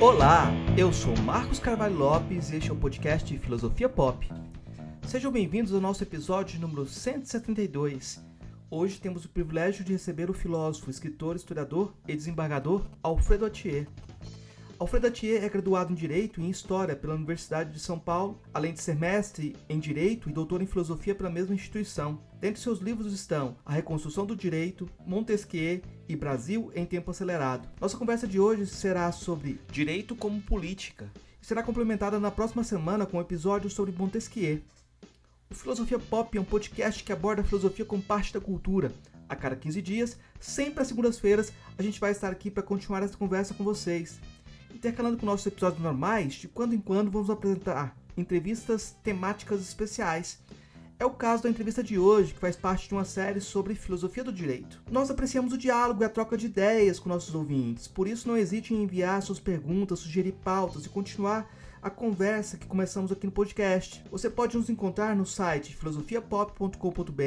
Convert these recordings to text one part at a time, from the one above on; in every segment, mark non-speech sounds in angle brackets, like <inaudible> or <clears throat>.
Olá, eu sou Marcos Carvalho Lopes e este é o podcast Filosofia Pop. Sejam bem-vindos ao nosso episódio número 172. Hoje temos o privilégio de receber o filósofo, escritor, historiador e desembargador Alfredo Atier. Alfredo Atier é graduado em Direito e em História pela Universidade de São Paulo, além de ser mestre em Direito e doutor em Filosofia pela mesma instituição. Dentre seus livros estão A Reconstrução do Direito, Montesquieu e Brasil em Tempo Acelerado. Nossa conversa de hoje será sobre Direito como Política e será complementada na próxima semana com um episódio sobre Montesquieu. O Filosofia Pop é um podcast que aborda a filosofia como parte da cultura. A cada 15 dias, sempre às segundas-feiras, a gente vai estar aqui para continuar essa conversa com vocês. Intercalando com nossos episódios normais, de quando em quando vamos apresentar entrevistas temáticas especiais. É o caso da entrevista de hoje, que faz parte de uma série sobre filosofia do direito. Nós apreciamos o diálogo e a troca de ideias com nossos ouvintes, por isso não hesite em enviar suas perguntas, sugerir pautas e continuar a conversa que começamos aqui no podcast. Você pode nos encontrar no site filosofiapop.com.br,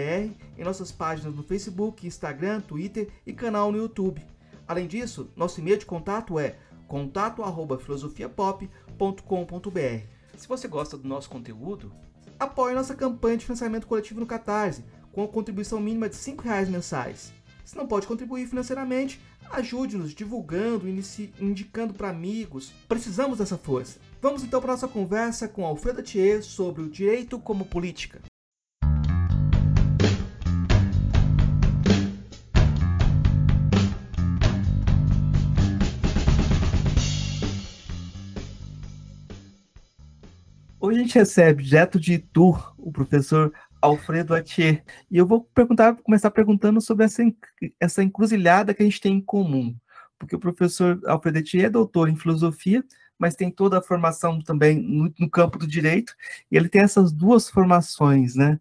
em nossas páginas no Facebook, Instagram, Twitter e canal no YouTube. Além disso, nosso e-mail de contato é contato@filosofiapop.com.br. Se você gosta do nosso conteúdo, apoie nossa campanha de financiamento coletivo no Catarse, com a contribuição mínima de R$ reais mensais. Se não pode contribuir financeiramente, ajude-nos divulgando, indicando para amigos. Precisamos dessa força. Vamos então para nossa conversa com Alfredo Thier sobre o direito como política. Hoje a gente recebe direto de Itu o professor Alfredo Atier. E eu vou perguntar, começar perguntando sobre essa, essa encruzilhada que a gente tem em comum. Porque o professor Alfredo Atier é doutor em filosofia, mas tem toda a formação também no, no campo do direito, e ele tem essas duas formações, né?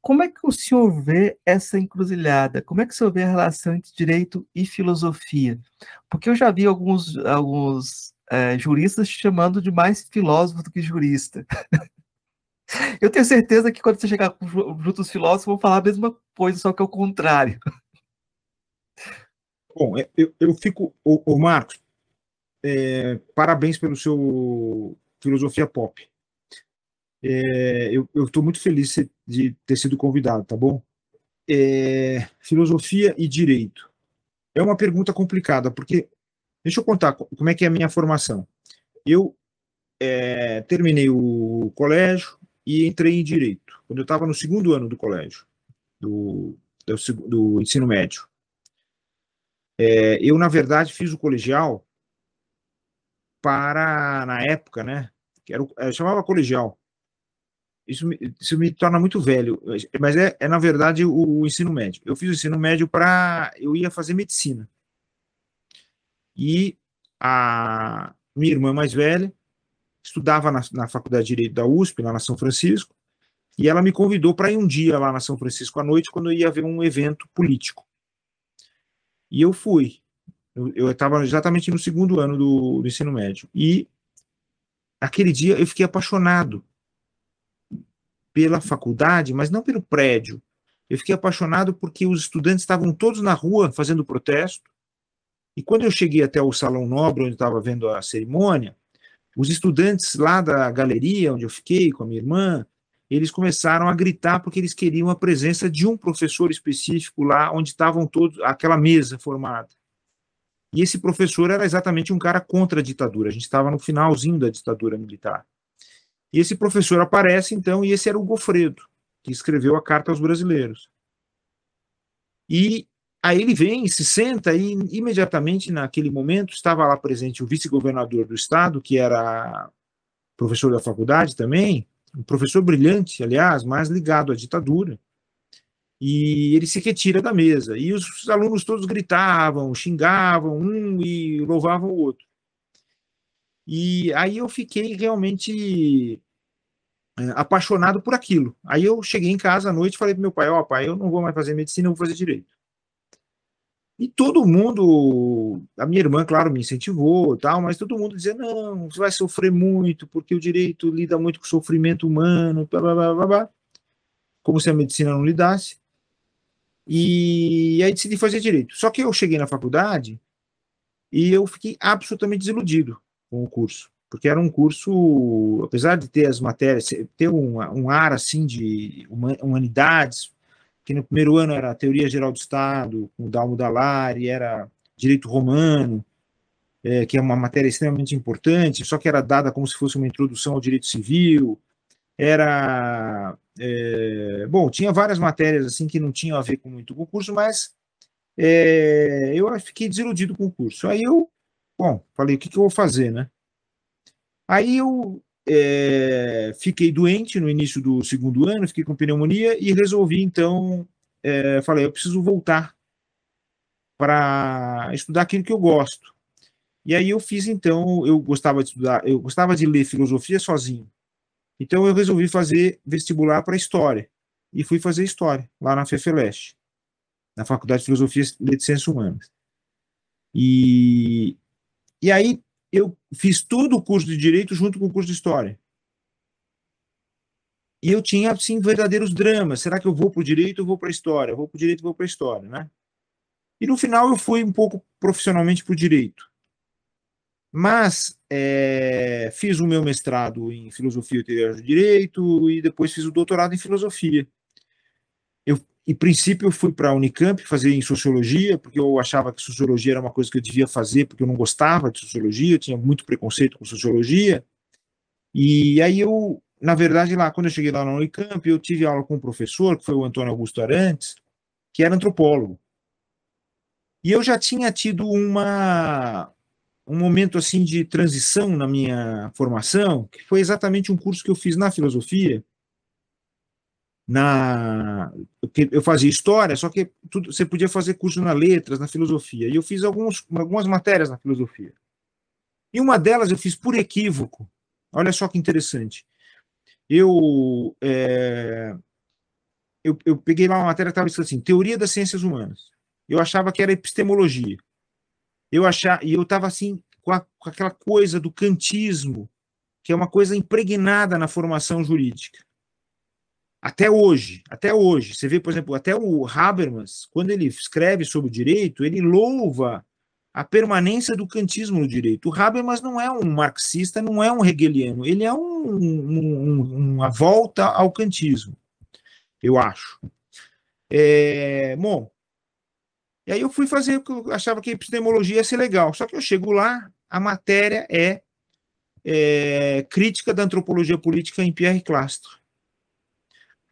Como é que o senhor vê essa encruzilhada? Como é que o senhor vê a relação entre direito e filosofia? Porque eu já vi alguns, alguns é, juristas chamando de mais filósofo do que jurista. <laughs> eu tenho certeza que quando você chegar junto aos filósofos, vão falar a mesma coisa, só que <laughs> é o contrário. Bom, eu, eu fico, o, o Marcos, é, parabéns pelo seu filosofia pop. É, eu estou muito feliz de ter sido convidado, tá bom? É, filosofia e direito. É uma pergunta complicada, porque deixa eu contar como é que é a minha formação. Eu é, terminei o colégio e entrei em direito, quando eu estava no segundo ano do colégio, do, do, do ensino médio. É, eu, na verdade, fiz o colegial para, na época, né? Que era, eu chamava colegial. Isso me, isso me torna muito velho, mas é, é na verdade, o, o ensino médio. Eu fiz o ensino médio para. Eu ia fazer medicina. E a minha irmã mais velha estudava na, na Faculdade de Direito da USP, lá na São Francisco, e ela me convidou para ir um dia lá na São Francisco à noite, quando eu ia ver um evento político. E eu fui. Eu estava exatamente no segundo ano do, do ensino médio. E aquele dia eu fiquei apaixonado pela faculdade, mas não pelo prédio. Eu fiquei apaixonado porque os estudantes estavam todos na rua fazendo protesto. E quando eu cheguei até o salão nobre, onde estava vendo a cerimônia, os estudantes lá da galeria, onde eu fiquei com a minha irmã, eles começaram a gritar porque eles queriam a presença de um professor específico lá, onde estavam todos, aquela mesa formada. E esse professor era exatamente um cara contra a ditadura. A gente estava no finalzinho da ditadura militar. E esse professor aparece, então, e esse era o Gofredo, que escreveu a Carta aos Brasileiros. E aí ele vem, se senta, e imediatamente, naquele momento, estava lá presente o vice-governador do estado, que era professor da faculdade também, um professor brilhante, aliás, mas ligado à ditadura e ele se retira da mesa. E os alunos todos gritavam, xingavam um e louvavam o outro. E aí eu fiquei realmente é, apaixonado por aquilo. Aí eu cheguei em casa à noite e falei para meu pai: Ó, oh, pai, eu não vou mais fazer medicina, eu vou fazer direito. E todo mundo, a minha irmã, claro, me incentivou, tal, mas todo mundo dizia: não, você vai sofrer muito, porque o direito lida muito com o sofrimento humano, blá, blá, blá, blá, como se a medicina não lidasse. E aí decidi fazer direito. Só que eu cheguei na faculdade e eu fiquei absolutamente desiludido com o curso, porque era um curso, apesar de ter as matérias, ter um, um ar assim de humanidades, que no primeiro ano era Teoria Geral do Estado, com o Dalmo Dallari, era Direito Romano, é, que é uma matéria extremamente importante, só que era dada como se fosse uma introdução ao direito civil, era é, bom, tinha várias matérias assim que não tinham a ver com muito com o curso, mas é, eu fiquei desiludido com o curso. Aí eu, bom, falei, o que, que eu vou fazer, né? Aí eu é, fiquei doente no início do segundo ano, fiquei com pneumonia e resolvi então, é, falei, eu preciso voltar para estudar aquilo que eu gosto. E aí eu fiz então, eu gostava de estudar, eu gostava de ler filosofia sozinho. Então eu resolvi fazer vestibular para história e fui fazer história lá na FEFELESH, na Faculdade de Filosofia e Ciências Humanas. E, e aí eu fiz todo o curso de direito junto com o curso de história. E eu tinha assim verdadeiros dramas. Será que eu vou para o direito ou vou para a história? Vou para o direito ou vou para a história, né? E no final eu fui um pouco profissionalmente para o direito. Mas é, fiz o meu mestrado em filosofia e teoria do direito e depois fiz o doutorado em filosofia. Em princípio, eu fui para a Unicamp fazer em sociologia, porque eu achava que sociologia era uma coisa que eu devia fazer, porque eu não gostava de sociologia, eu tinha muito preconceito com sociologia. E aí eu, na verdade, lá, quando eu cheguei lá na Unicamp, eu tive aula com um professor, que foi o Antônio Augusto Arantes, que era antropólogo. E eu já tinha tido uma, um momento assim de transição na minha formação, que foi exatamente um curso que eu fiz na filosofia. Na eu fazia história, só que tudo, você podia fazer curso na letras, na filosofia. E eu fiz alguns, algumas matérias na filosofia. E uma delas eu fiz por equívoco. Olha só que interessante. Eu é, eu, eu peguei lá uma matéria que estava escrito assim, Teoria das Ciências Humanas. Eu achava que era epistemologia eu achar, e eu estava assim, com, a, com aquela coisa do kantismo, que é uma coisa impregnada na formação jurídica. Até hoje, até hoje. Você vê, por exemplo, até o Habermas, quando ele escreve sobre o direito, ele louva a permanência do kantismo no direito. O Habermas não é um marxista, não é um hegeliano, ele é um, um, uma volta ao kantismo, eu acho. É, bom, e aí eu fui fazer o que eu achava que epistemologia ia ser legal. Só que eu chego lá, a matéria é, é crítica da antropologia política em Pierre Clastre.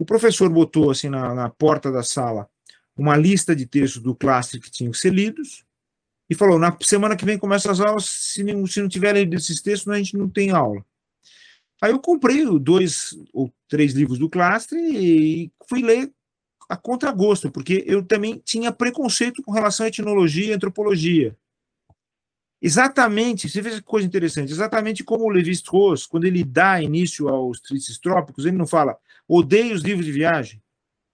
O professor botou assim na, na, porta da sala uma lista de textos do Clastre que tinham que ser lidos e falou: na semana que vem começa as aulas, se não, se não tiver lido esses textos, a gente não tem aula. Aí eu comprei dois ou três livros do Clastre e fui ler a contragosto, porque eu também tinha preconceito com relação à etnologia e antropologia. Exatamente, você vê que coisa interessante, exatamente como o Levi-Strauss, quando ele dá início aos tristes trópicos, ele não fala, odeio os livros de viagem,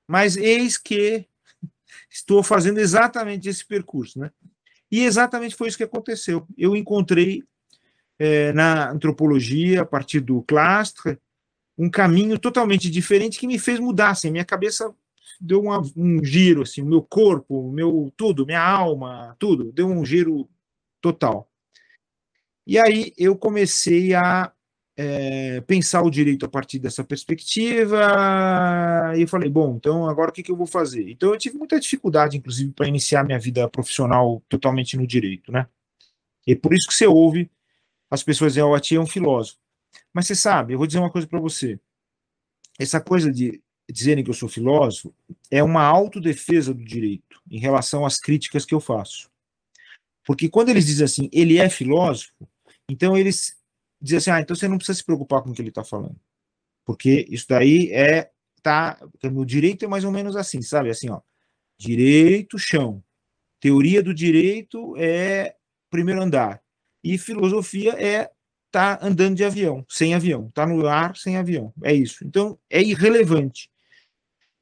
mas eis que <laughs> estou fazendo exatamente esse percurso, né? E exatamente foi isso que aconteceu. Eu encontrei é, na antropologia, a partir do Clastre, um caminho totalmente diferente que me fez mudar, assim, minha cabeça deu uma, um giro, assim, meu corpo, meu tudo, minha alma, tudo, deu um giro total. E aí eu comecei a é, pensar o direito a partir dessa perspectiva, e eu falei, bom, então agora o que, que eu vou fazer? Então eu tive muita dificuldade, inclusive, para iniciar minha vida profissional totalmente no direito, né? E por isso que você ouve as pessoas dizendo, o Ati é um filósofo. Mas você sabe, eu vou dizer uma coisa para você. Essa coisa de dizerem que eu sou filósofo é uma autodefesa do direito em relação às críticas que eu faço. Porque quando eles dizem assim, ele é filósofo, então eles dizem assim, ah, então você não precisa se preocupar com o que ele está falando. Porque isso daí é, tá, no direito é mais ou menos assim, sabe? Assim, ó, direito, chão. Teoria do direito é primeiro andar. E filosofia é tá andando de avião, sem avião, tá no ar sem avião. É isso. Então é irrelevante.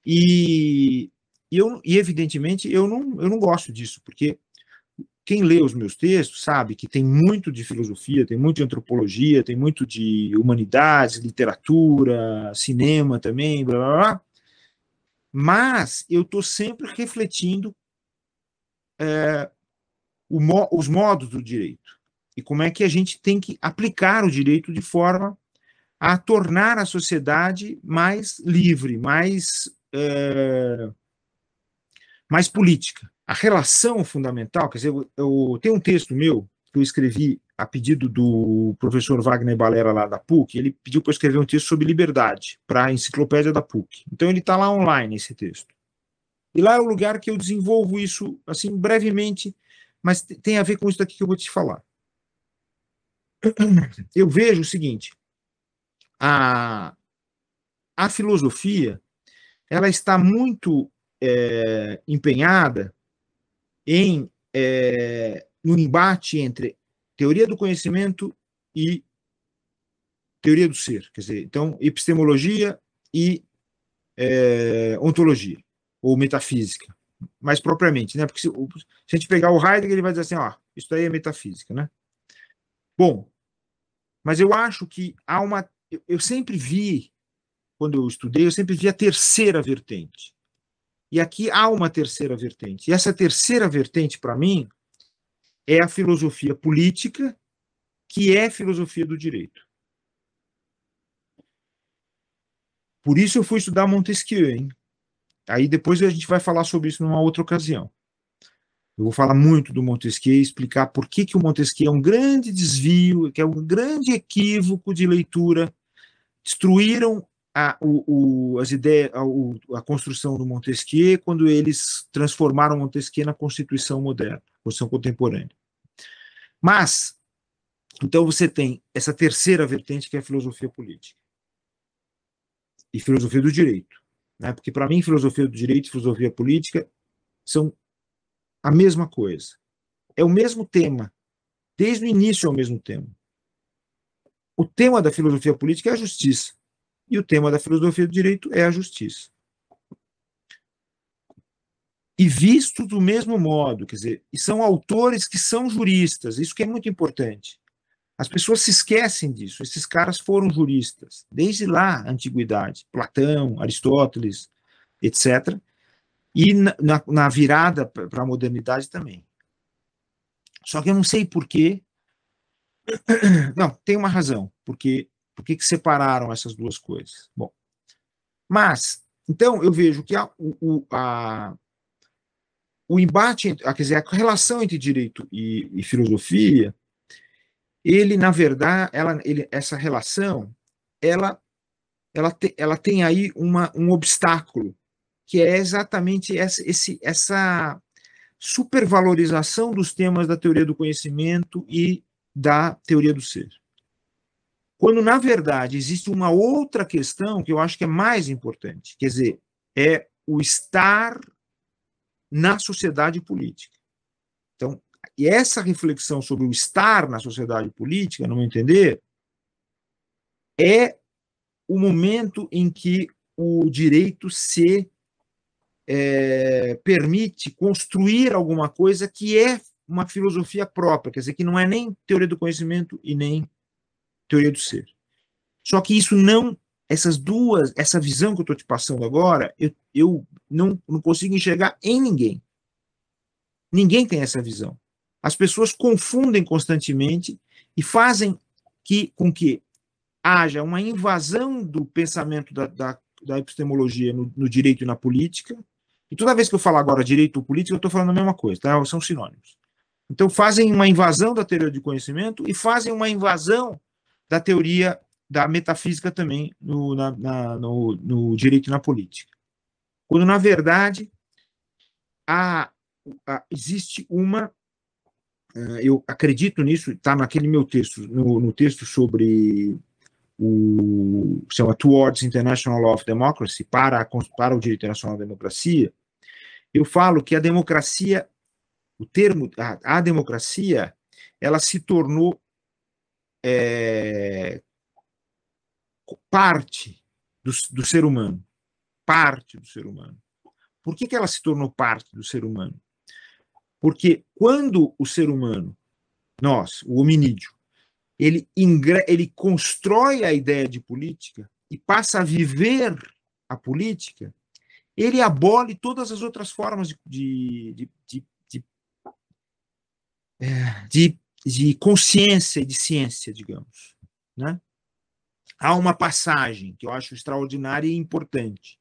E, e, eu, e evidentemente, eu não, eu não gosto disso, porque quem lê os meus textos sabe que tem muito de filosofia, tem muito de antropologia, tem muito de humanidades, literatura, cinema também, blá blá blá. Mas eu estou sempre refletindo é, os modos do direito. e como é que a gente tem que aplicar o direito de forma a tornar a sociedade mais livre, mais, é, mais política. A relação fundamental, quer dizer, eu, eu tenho um texto meu que eu escrevi a pedido do professor Wagner Balera lá da PUC, ele pediu para eu escrever um texto sobre liberdade para a enciclopédia da PUC. Então ele está lá online esse texto. E lá é o lugar que eu desenvolvo isso assim brevemente, mas tem a ver com isso daqui que eu vou te falar. <clears throat> Eu vejo o seguinte: a, a filosofia ela está muito é, empenhada em é, no embate entre teoria do conhecimento e teoria do ser, quer dizer, então epistemologia e é, ontologia ou metafísica, mais propriamente, né? Porque se, se, a gente pegar o Heidegger, ele vai dizer assim, ó, isso aí é metafísica, né? Bom, mas eu acho que há uma eu sempre vi, quando eu estudei, eu sempre vi a terceira vertente. E aqui há uma terceira vertente. E essa terceira vertente, para mim, é a filosofia política, que é filosofia do direito. Por isso eu fui estudar Montesquieu, hein? Aí depois a gente vai falar sobre isso numa outra ocasião. Eu vou falar muito do Montesquieu, explicar por que, que o Montesquieu é um grande desvio, que é um grande equívoco de leitura. Destruíram a, o, o, as ideias, a, a, construção do Montesquieu quando eles transformaram Montesquieu na Constituição moderna, Constituição contemporânea. Mas, então você tem essa terceira vertente que é a filosofia política e filosofia do direito, né? Porque para mim filosofia do direito e filosofia política são a mesma coisa. É o mesmo tema. Desde o início é o mesmo tema. O tema da filosofia política é a justiça. E o tema da filosofia do direito é a justiça. E visto do mesmo modo, quer dizer, e são autores que são juristas, isso que é muito importante. As pessoas se esquecem disso. Esses caras foram juristas, desde lá, a antiguidade. Platão, Aristóteles, etc e na, na virada para a modernidade também. Só que eu não sei porquê. <coughs> Não, tem uma razão. Porque por que separaram essas duas coisas? Bom, mas então eu vejo que a, o, a, o embate, quer dizer, a relação entre direito e, e filosofia, ele na verdade, ela, ele, essa relação, ela, ela, te, ela tem aí uma, um obstáculo que é exatamente essa, esse, essa supervalorização dos temas da teoria do conhecimento e da teoria do ser. Quando, na verdade, existe uma outra questão que eu acho que é mais importante, quer dizer, é o estar na sociedade política. Então, e essa reflexão sobre o estar na sociedade política, no meu entender, é o momento em que o direito se é, permite construir alguma coisa que é uma filosofia própria, quer dizer, que não é nem teoria do conhecimento e nem teoria do ser. Só que isso não, essas duas, essa visão que eu estou te passando agora, eu, eu não, não consigo enxergar em ninguém. Ninguém tem essa visão. As pessoas confundem constantemente e fazem que, com que haja uma invasão do pensamento da, da, da epistemologia no, no direito e na política, e toda vez que eu falar agora direito político, eu estou falando a mesma coisa, tá? São sinônimos. Então, fazem uma invasão da teoria de conhecimento e fazem uma invasão da teoria da metafísica também no, na, na, no, no direito e na política. Quando, na verdade, há, há, existe uma. Uh, eu acredito nisso, está naquele meu texto, no, no texto sobre o chama Towards International Law of Democracy, para, para o direito internacional da democracia, eu falo que a democracia, o termo, a, a democracia, ela se tornou é, parte do, do ser humano, parte do ser humano. Por que, que ela se tornou parte do ser humano? Porque quando o ser humano, nós, o hominídeo, ele, ele constrói a ideia de política e passa a viver a política, ele abole todas as outras formas de, de, de, de, de, é, de consciência e de ciência, digamos. Né? Há uma passagem que eu acho extraordinária e importante.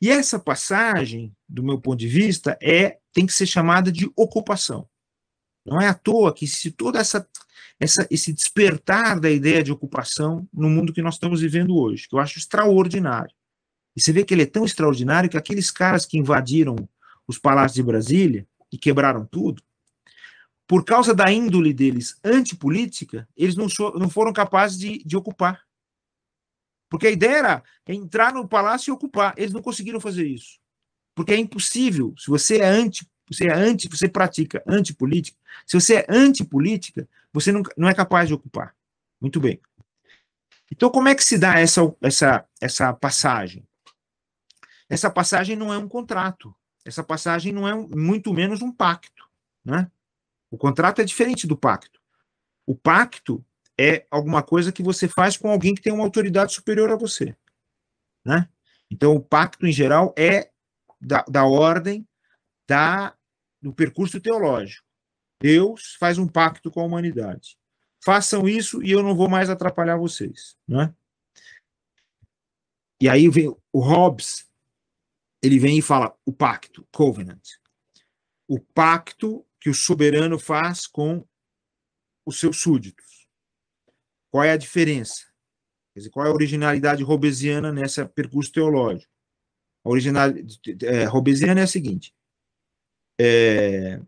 E essa passagem, do meu ponto de vista, é tem que ser chamada de ocupação. Não é à toa que se toda essa, essa esse despertar da ideia de ocupação no mundo que nós estamos vivendo hoje, que eu acho extraordinário. E você vê que ele é tão extraordinário que aqueles caras que invadiram os palácios de Brasília e quebraram tudo, por causa da índole deles antipolítica, eles não, so, não foram capazes de, de ocupar. Porque a ideia era entrar no palácio e ocupar. Eles não conseguiram fazer isso. Porque é impossível. Se você é anti, você é anti, você pratica antipolítica. Se você é antipolítica, você não, não é capaz de ocupar. Muito bem. Então, como é que se dá essa, essa, essa passagem? Essa passagem não é um contrato. Essa passagem não é um, muito menos um pacto. Né? O contrato é diferente do pacto. O pacto é alguma coisa que você faz com alguém que tem uma autoridade superior a você. Né? Então, o pacto, em geral, é da, da ordem da, do percurso teológico. Deus faz um pacto com a humanidade. Façam isso e eu não vou mais atrapalhar vocês. Né? E aí vem o Hobbes, ele vem e fala o pacto, covenant. O pacto que o soberano faz com os seus súditos. Qual é a diferença? Dizer, qual é a originalidade robesiana nesse percurso teológico? A originalidade é, robesiana é a seguinte: é,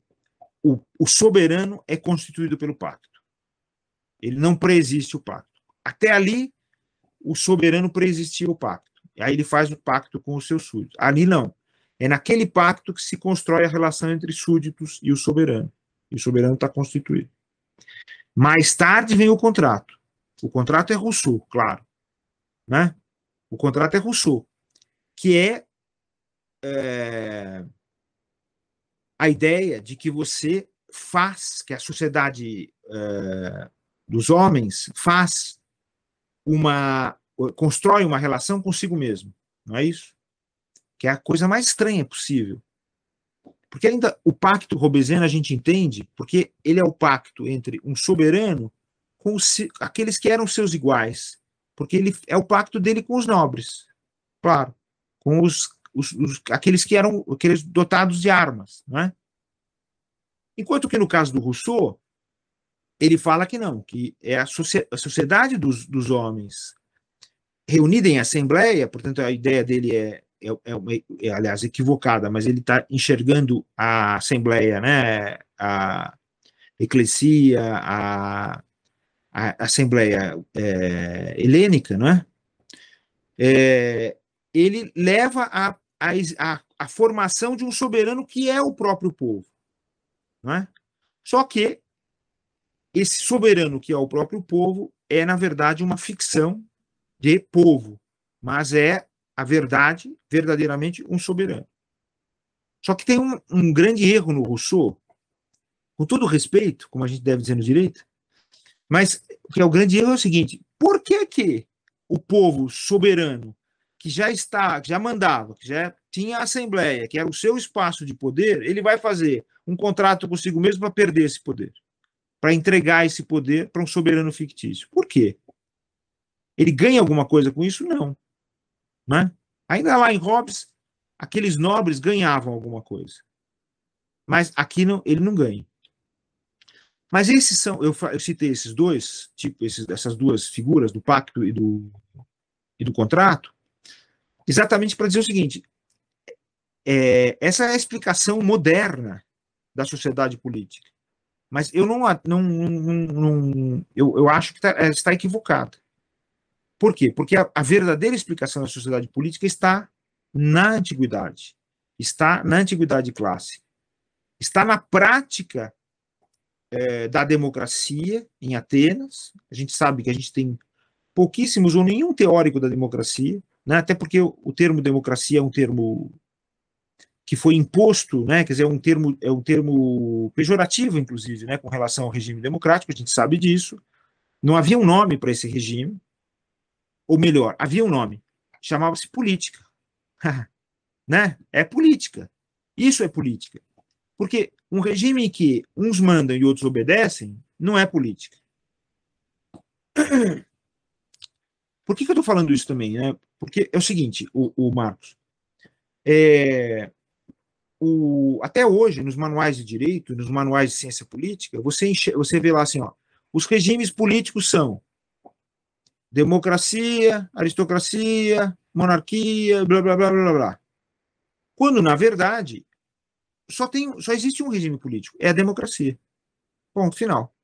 o, o soberano é constituído pelo pacto. Ele não preexiste o pacto. Até ali, o soberano preexistia o pacto. Aí ele faz o pacto com os seus súditos. Ali não. É naquele pacto que se constrói a relação entre súditos e o soberano. E o soberano está constituído. Mais tarde vem o contrato. O contrato é Rousseau, claro. Né? O contrato é Rousseau, que é, é a ideia de que você faz, que a sociedade é, dos homens faz uma, constrói uma relação consigo mesmo, não é isso? Que é a coisa mais estranha possível. Porque ainda o pacto robesiano a gente entende, porque ele é o pacto entre um soberano com os, aqueles que eram seus iguais. Porque ele é o pacto dele com os nobres, claro, com os, os, os aqueles que eram aqueles dotados de armas, não é? Enquanto que no caso do Rousseau, ele fala que não, que é a, a sociedade dos, dos homens reunida em assembleia, portanto a ideia dele é é, é, é, aliás, equivocada, mas ele está enxergando a Assembleia, né, a Eclesia, a, a Assembleia é, Helênica, não é? é? ele leva a, a, a formação de um soberano que é o próprio povo, não é? Só que esse soberano que é o próprio povo é, na verdade, uma ficção de povo, mas é a verdade, verdadeiramente um soberano. Só que tem um, um grande erro no Rousseau, com todo respeito, como a gente deve dizer no direito, mas que é o grande erro é o seguinte: por que que o povo soberano que já está, que já mandava, que já tinha a assembleia, que era o seu espaço de poder, ele vai fazer um contrato consigo mesmo para perder esse poder, para entregar esse poder para um soberano fictício? Por quê? Ele ganha alguma coisa com isso? Não. Né? Ainda lá em Hobbes, aqueles nobres ganhavam alguma coisa. Mas aqui não, ele não ganha. Mas esses são, eu, eu citei esses dois, tipo, esses, essas duas figuras do pacto e do, e do contrato, exatamente para dizer o seguinte: é, essa é a explicação moderna da sociedade política. Mas eu não, não, não, não eu, eu acho que tá, está equivocada. Por quê? Porque a, a verdadeira explicação da sociedade política está na antiguidade, está na antiguidade clássica, está na prática é, da democracia em Atenas. A gente sabe que a gente tem pouquíssimos ou nenhum teórico da democracia, né? até porque o, o termo democracia é um termo que foi imposto, né, quer dizer, é um termo, é um termo pejorativo, inclusive, né, com relação ao regime democrático, a gente sabe disso. Não havia um nome para esse regime, ou melhor, havia um nome, chamava-se política. <laughs> né? É política. Isso é política. Porque um regime em que uns mandam e outros obedecem não é política. <clears throat> Por que, que eu estou falando isso também? Né? Porque é o seguinte, o, o Marcos. É, o, até hoje, nos manuais de direito, nos manuais de ciência política, você, enche, você vê lá assim, ó, os regimes políticos são democracia, aristocracia, monarquia, blá blá blá blá blá. Quando, na verdade, só, tem, só existe um regime político, é a democracia. Ponto final.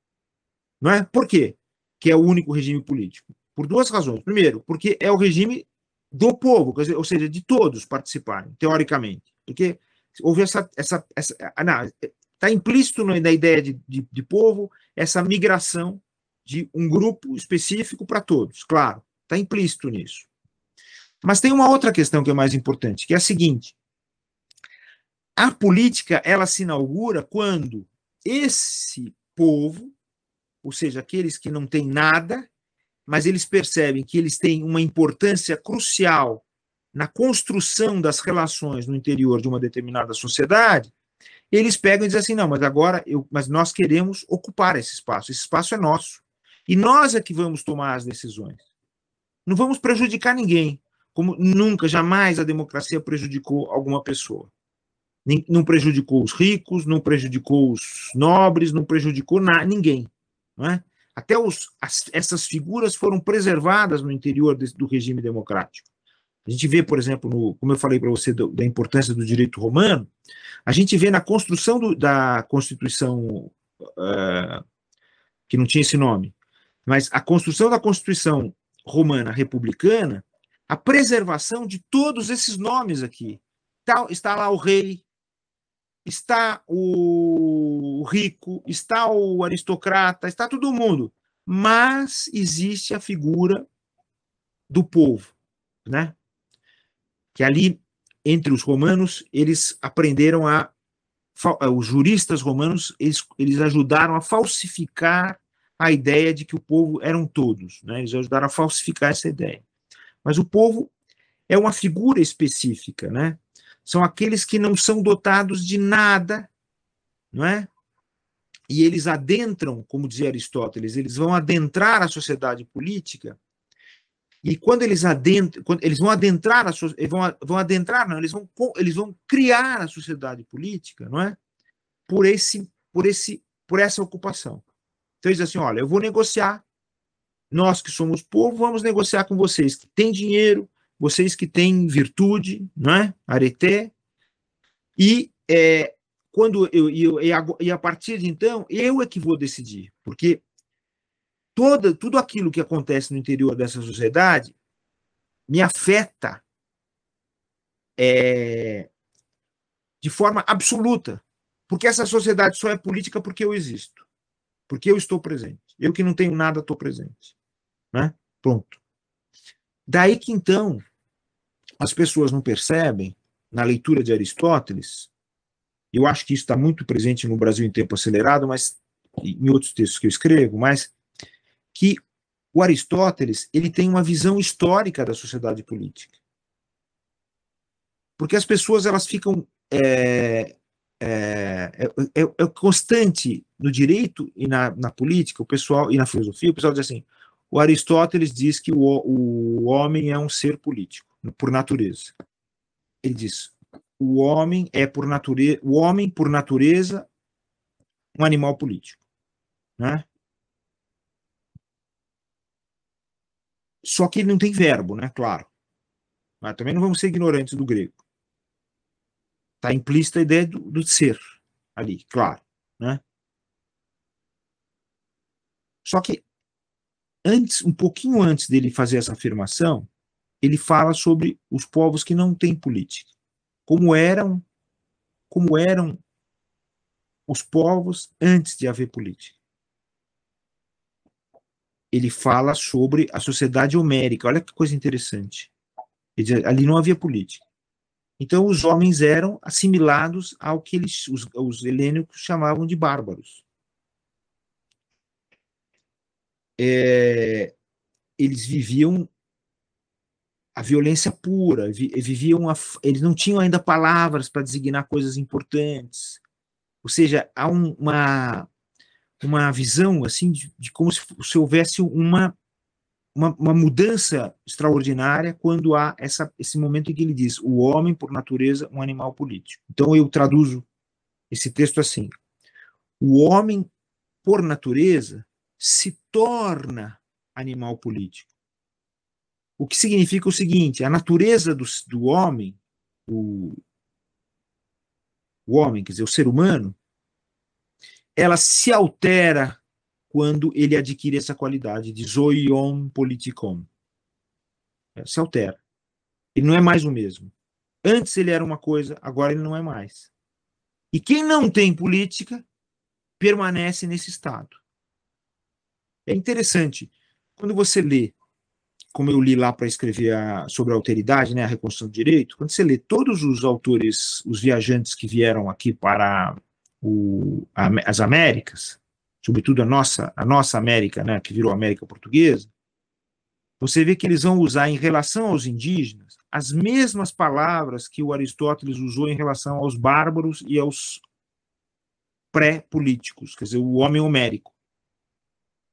Não é? Por quê? Que é o único regime político. Por duas razões. Primeiro, porque é o regime do povo, ou seja, de todos participarem, teoricamente. Porque houve essa. essa, essa Está implícito na ideia de, de, de povo essa migração de um grupo específico para todos, claro, está implícito nisso. Mas tem uma outra questão que é mais importante, que é a seguinte: a política ela se inaugura quando esse povo, ou seja, aqueles que não têm nada, mas eles percebem que eles têm uma importância crucial na construção das relações no interior de uma determinada sociedade, eles pegam e dizem assim: não, mas agora eu, mas nós queremos ocupar esse espaço, esse espaço é nosso. E nós é que vamos tomar as decisões. Não vamos prejudicar ninguém, como nunca, jamais a democracia prejudicou alguma pessoa. Não prejudicou os ricos, não prejudicou os nobres, não prejudicou na, ninguém. Não é? Até os, as, essas figuras foram preservadas no interior de, do regime democrático. A gente vê, por exemplo, no, como eu falei para você do, da importância do direito romano, a gente vê na construção do, da Constituição, uh, que não tinha esse nome, mas a construção da Constituição romana republicana, a preservação de todos esses nomes aqui. Está, está lá o rei, está o rico, está o aristocrata, está todo mundo. Mas existe a figura do povo, né? Que ali, entre os romanos, eles aprenderam a. Os juristas romanos, eles, eles ajudaram a falsificar a ideia de que o povo eram todos, né? Eles ajudaram a falsificar essa ideia. Mas o povo é uma figura específica, né? São aqueles que não são dotados de nada, não é? E eles adentram, como dizia Aristóteles, eles vão adentrar a sociedade política. E quando eles adentram, quando eles vão adentrar a vão, vão adentrar, não, eles vão eles vão criar a sociedade política, não é? Por esse por esse por essa ocupação. Então eles assim, olha, eu vou negociar nós que somos povo, vamos negociar com vocês que têm dinheiro, vocês que têm virtude, não é? Areté. E é, quando eu, eu, e a partir de então, eu é que vou decidir, porque toda, tudo aquilo que acontece no interior dessa sociedade me afeta é, de forma absoluta, porque essa sociedade só é política porque eu existo, porque eu estou presente. Eu que não tenho nada estou presente, né? Pronto. Daí que então as pessoas não percebem, na leitura de Aristóteles, eu acho que isso está muito presente no Brasil em tempo acelerado, mas em outros textos que eu escrevo, mas que o Aristóteles ele tem uma visão histórica da sociedade política. Porque as pessoas elas ficam é, é, é, é, é constante no direito e na, na, política, o pessoal e na filosofia, o pessoal diz assim: o Aristóteles diz que o, o homem é um ser político por natureza. Ele diz: o homem é por natureza, o homem por natureza um animal político, né? Só que ele não tem verbo, né? Claro. Mas também não vamos ser ignorantes do grego. Está implícita a ideia do, do ser ali, claro, né? Só que antes, um pouquinho antes dele fazer essa afirmação, ele fala sobre os povos que não têm política, como eram, como eram os povos antes de haver política. Ele fala sobre a sociedade homérica. Olha que coisa interessante. Diz, ali não havia política. Então os homens eram assimilados ao que eles, os, os helênicos chamavam de bárbaros. É, eles viviam a violência pura, viviam a, eles não tinham ainda palavras para designar coisas importantes. Ou seja, há um, uma uma visão assim de, de como se, se houvesse uma, uma, uma, mudança extraordinária quando há essa, esse momento em que ele diz o homem, por natureza, um animal político. Então eu traduzo esse texto assim: o homem, por natureza, se torna animal político. O que significa o seguinte: a natureza do, do homem, o, o homem, quer dizer, o ser humano, ela se altera quando ele adquire essa qualidade de zoion politikon. É, se altera. Ele não é mais o mesmo. Antes ele era uma coisa, agora ele não é mais. E quem não tem política permanece nesse estado. É interessante, quando você lê, como eu li lá para escrever a, sobre a alteridade, né, a reconstrução do direito, quando você lê todos os autores, os viajantes que vieram aqui para o, a, as Américas, sobretudo a nossa, a nossa América, né, que virou América Portuguesa, você vê que eles vão usar em relação aos indígenas as mesmas palavras que o Aristóteles usou em relação aos bárbaros e aos pré-políticos, quer dizer, o homem homérico.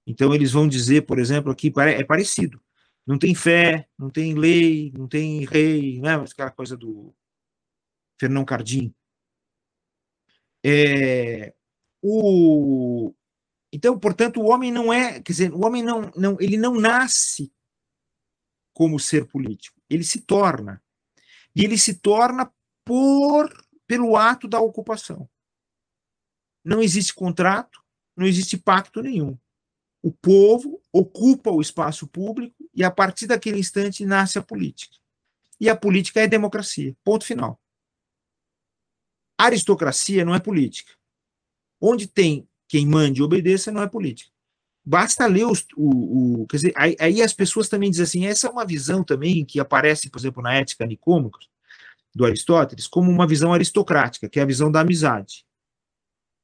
Então eles vão dizer, por exemplo, aqui é parecido. Não tem fé, não tem lei, não tem rei, né? aquela coisa do Fernão Cardim. É, o, então, portanto, o homem não é, quer dizer, o homem não, não, ele não nasce como ser político, ele se torna. E ele se torna por pelo ato da ocupação. Não existe contrato, não existe pacto nenhum. O povo ocupa o espaço público e a partir daquele instante nasce a política. E a política é democracia. Ponto final. aristocracia não é política. Onde tem quem mande e obedeça, não é política. Basta ler os, o, o, Quer dizer, aí, aí, as pessoas também dizem assim: essa é uma visão também que aparece, por exemplo, na Ética Nicômicos, do Aristóteles, como uma visão aristocrática, que é a visão da amizade.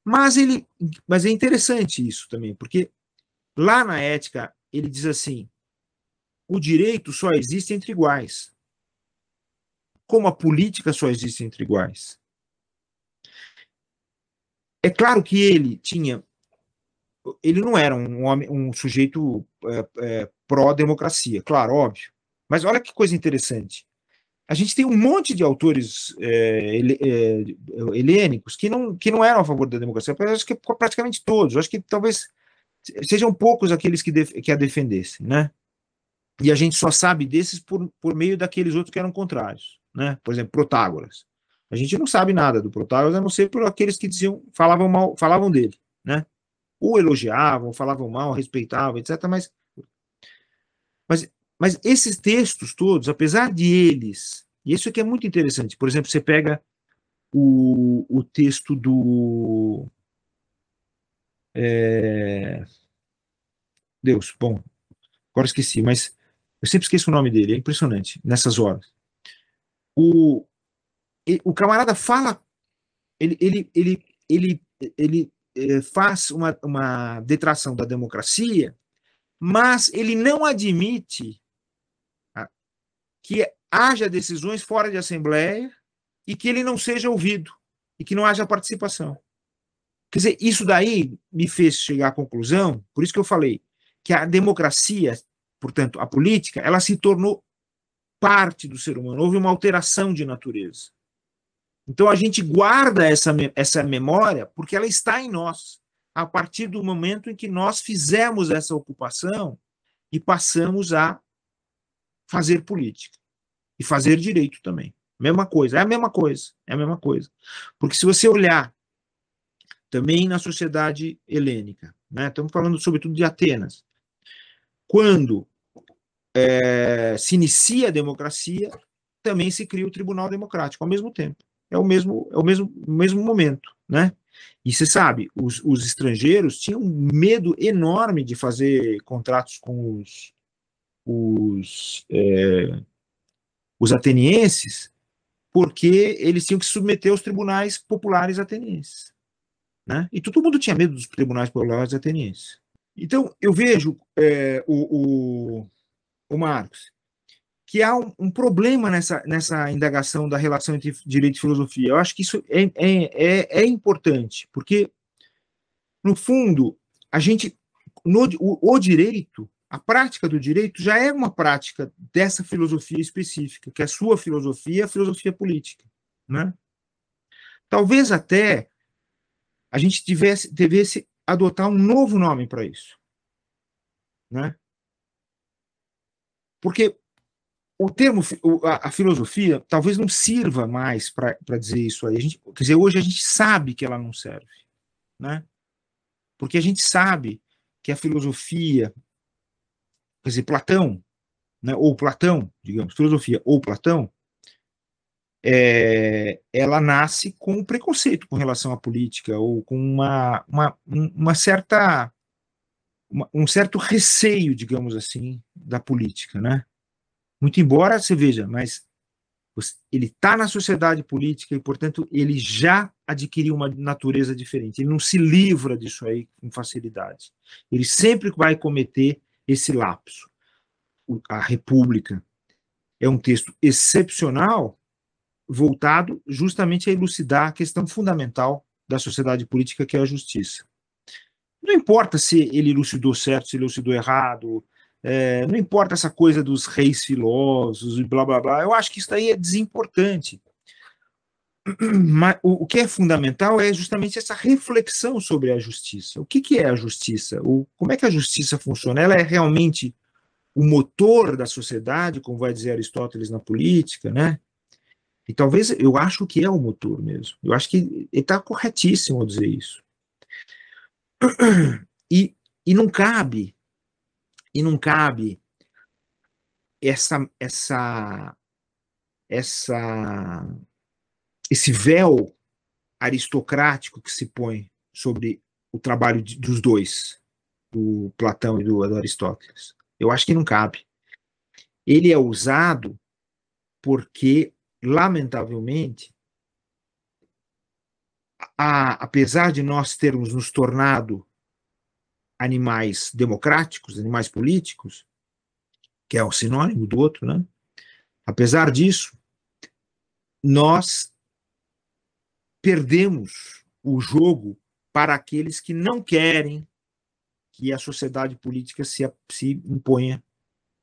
Mas ele, mas é interessante isso também, porque lá na Ética ele diz assim: o direito só existe entre iguais, como a política só existe entre iguais. É claro que ele tinha. Ele não era um homem, um sujeito é, é, pró-democracia, claro, óbvio. Mas olha que coisa interessante. A gente tem um monte de autores é, é, helênicos que não, que não eram a favor da democracia. Eu acho que praticamente todos. Eu acho que talvez sejam poucos aqueles que, def, que a defendessem, né? E a gente só sabe desses por, por meio daqueles outros que eram contrários, né? Por exemplo, Protágoras. A gente não sabe nada do Protágoras, a não ser por aqueles que diziam, falavam mal, falavam dele, né? Ou elogiavam, falavam mal, respeitavam, etc. Mas, mas, mas esses textos todos, apesar de eles, e isso aqui é muito interessante, por exemplo, você pega o, o texto do. É, Deus, bom, agora esqueci, mas eu sempre esqueço o nome dele, é impressionante nessas horas. O, o camarada fala, ele, ele, ele, ele, ele eh, faz uma, uma detração da democracia, mas ele não admite ah, que haja decisões fora de assembleia e que ele não seja ouvido e que não haja participação. Quer dizer, isso daí me fez chegar à conclusão, por isso que eu falei que a democracia, portanto, a política, ela se tornou parte do ser humano, houve uma alteração de natureza. Então a gente guarda essa, essa memória porque ela está em nós, a partir do momento em que nós fizemos essa ocupação e passamos a fazer política e fazer direito também. Mesma coisa, é a mesma coisa, é a mesma coisa. Porque se você olhar também na sociedade helênica, né, estamos falando sobretudo de Atenas, quando é, se inicia a democracia, também se cria o Tribunal Democrático ao mesmo tempo é o mesmo, é o mesmo, mesmo momento, né? E você sabe, os, os estrangeiros tinham um medo enorme de fazer contratos com os, os, é, os atenienses, porque eles tinham que submeter aos tribunais populares atenienses. Né? E todo mundo tinha medo dos tribunais populares atenienses. Então, eu vejo é, o, o, o Marcos, que há um, um, problema nessa, nessa indagação da relação entre direito e filosofia. Eu acho que isso é, é, é, é importante, porque, no fundo, a gente, no, o, o direito, a prática do direito já é uma prática dessa filosofia específica, que é a sua filosofia, a filosofia política. Né? Talvez até a gente tivesse, devesse adotar um novo nome para isso. Né? Porque o termo, a, filosofia, talvez não sirva mais para dizer isso aí. A gente, quer dizer, hoje a gente sabe que ela não serve. Né? Porque a gente sabe que a filosofia, quer dizer, Platão, né, ou Platão, digamos, filosofia ou Platão, é, ela nasce com preconceito com relação à política, ou com uma, uma, uma certa uma, um certo receio, digamos assim, da política, né? Muito embora você veja, mas ele está na sociedade política e, portanto, ele já adquiriu uma natureza diferente. Ele não se livra disso aí com facilidade. Ele sempre vai cometer esse lapso. A República é um texto excepcional voltado justamente a elucidar a questão fundamental da sociedade política, que é a justiça. Não importa se ele elucidou certo, se elucidou errado, é, não importa essa coisa dos reis filósofos e blá blá blá, eu acho que isso aí é desimportante. <clears throat> Mas o, o, que é fundamental é justamente essa reflexão sobre a justiça. O que, que é a justiça? O, como é que a justiça funciona? Ela é realmente o motor da sociedade, como vai dizer Aristóteles na política, né? E talvez eu acho que é o motor mesmo. Eu acho que ele está corretíssimo ao dizer isso. <clears throat> E, e não cabe, e não cabe essa, essa, essa, esse véu aristocrático que se põe sobre o trabalho de, dos dois, do Platão e do, do Aristóteles. Eu acho que não cabe. Ele é usado porque lamentavelmente, a, apesar de nós termos nos tornado animais democráticos, animais políticos, que é o sinônimo do outro, né? Apesar disso, nós perdemos o jogo para aqueles que não querem que a sociedade política se, se imponha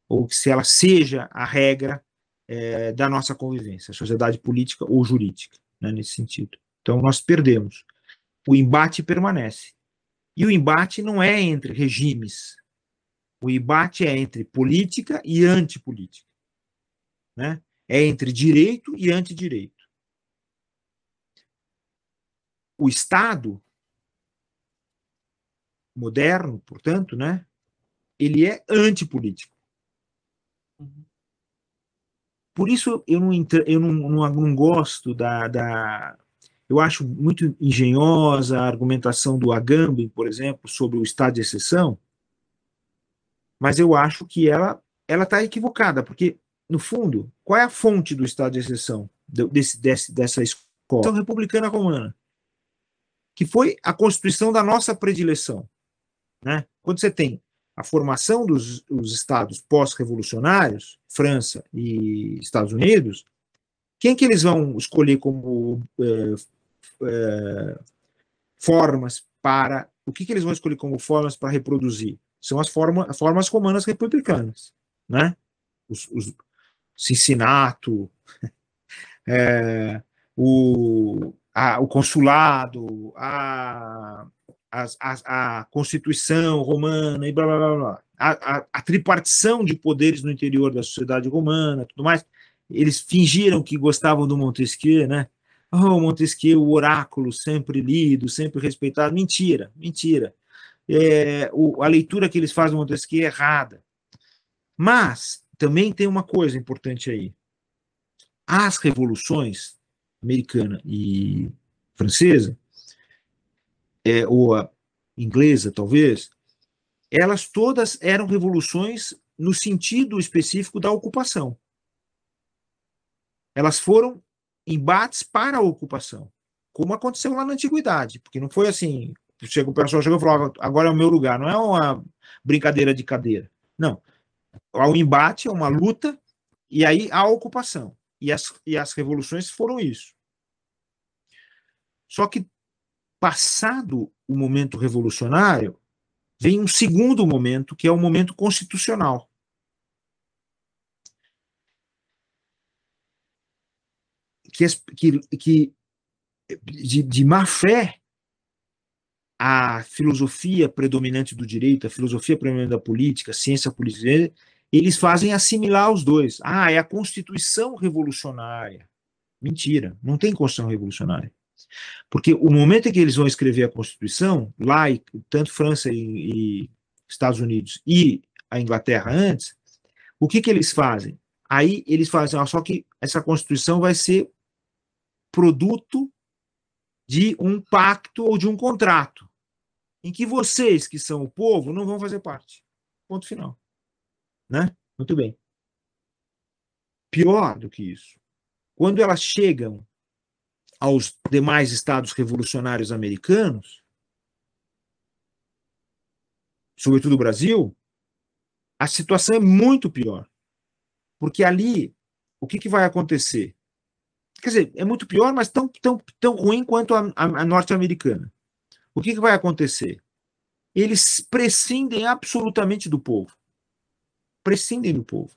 ou que se ela seja a regra é, da nossa convivência, sociedade política ou jurídica, né, nesse sentido. Então, nós perdemos. O embate permanece. E o embate não é entre regimes. O embate é entre política e antipolítica. Né? É entre direito e antidireito. O Estado moderno, portanto, né, ele é antipolítico. Por isso eu não, eu não, não, não gosto da, da, Eu acho muito engenhosa a argumentação do Agamben, por exemplo, sobre o estado de exceção, mas eu acho que ela ela está equivocada, porque, no fundo, qual é a fonte do estado de exceção desse, desse, dessa escola? republicana romana, que foi a constituição da nossa predileção. Né? Quando você tem a formação dos, dos estados pós-revolucionários, França e Estados Unidos, quem que eles vão escolher como é, é, formas para o que, que eles vão escolher como formas para reproduzir? São as, forma, as formas romanas republicanas, né? Os, os é, <laughs> o, a, o consulado, a, a, a, a, Constituição romana e blá blá blá, blá. A, a, tripartição de poderes no interior da sociedade romana, tudo mais. Eles fingiram que gostavam do Montesquieu, né? Oh, Montesquieu, o oráculo sempre lido, sempre respeitado. Mentira, mentira. É, o, a leitura que eles fazem do Montesquieu é errada. Mas também tem uma coisa importante aí. As revoluções americana e francesa é, ou a inglesa, talvez, elas todas eram revoluções no sentido específico da ocupação. Elas foram embates para a ocupação, como aconteceu lá na antiguidade, porque não foi assim, chega o pessoal chegou e falou, agora é o meu lugar, não é uma brincadeira de cadeira. Não. Há um embate, uma luta, e aí a ocupação. E as, e as revoluções foram isso. Só que passado o momento revolucionário, vem um segundo momento, que é o momento constitucional. Que, que, que de, de má fé, a filosofia predominante do direito, a filosofia predominante da política, a ciência política, eles fazem assimilar os dois. Ah, é a Constituição revolucionária. Mentira, não tem Constituição revolucionária. Porque o momento em que eles vão escrever a Constituição, lá, tanto França e, e Estados Unidos e a Inglaterra antes, o que, que eles fazem? Aí eles fazem, ó, só que essa Constituição vai ser produto de um pacto ou de um contrato, em que vocês, que são o povo, não vão fazer parte. Ponto final. Né? Muito bem. Pior do que isso, quando elas chegam aos demais estados revolucionários americanos, sobretudo o Brasil, a situação é muito pior. Porque ali, o que, que vai acontecer? Quer dizer, é muito pior, mas tão, tão, tão ruim quanto a, a, a norte-americana. O que, que vai acontecer? Eles prescindem absolutamente do povo. Prescindem do povo.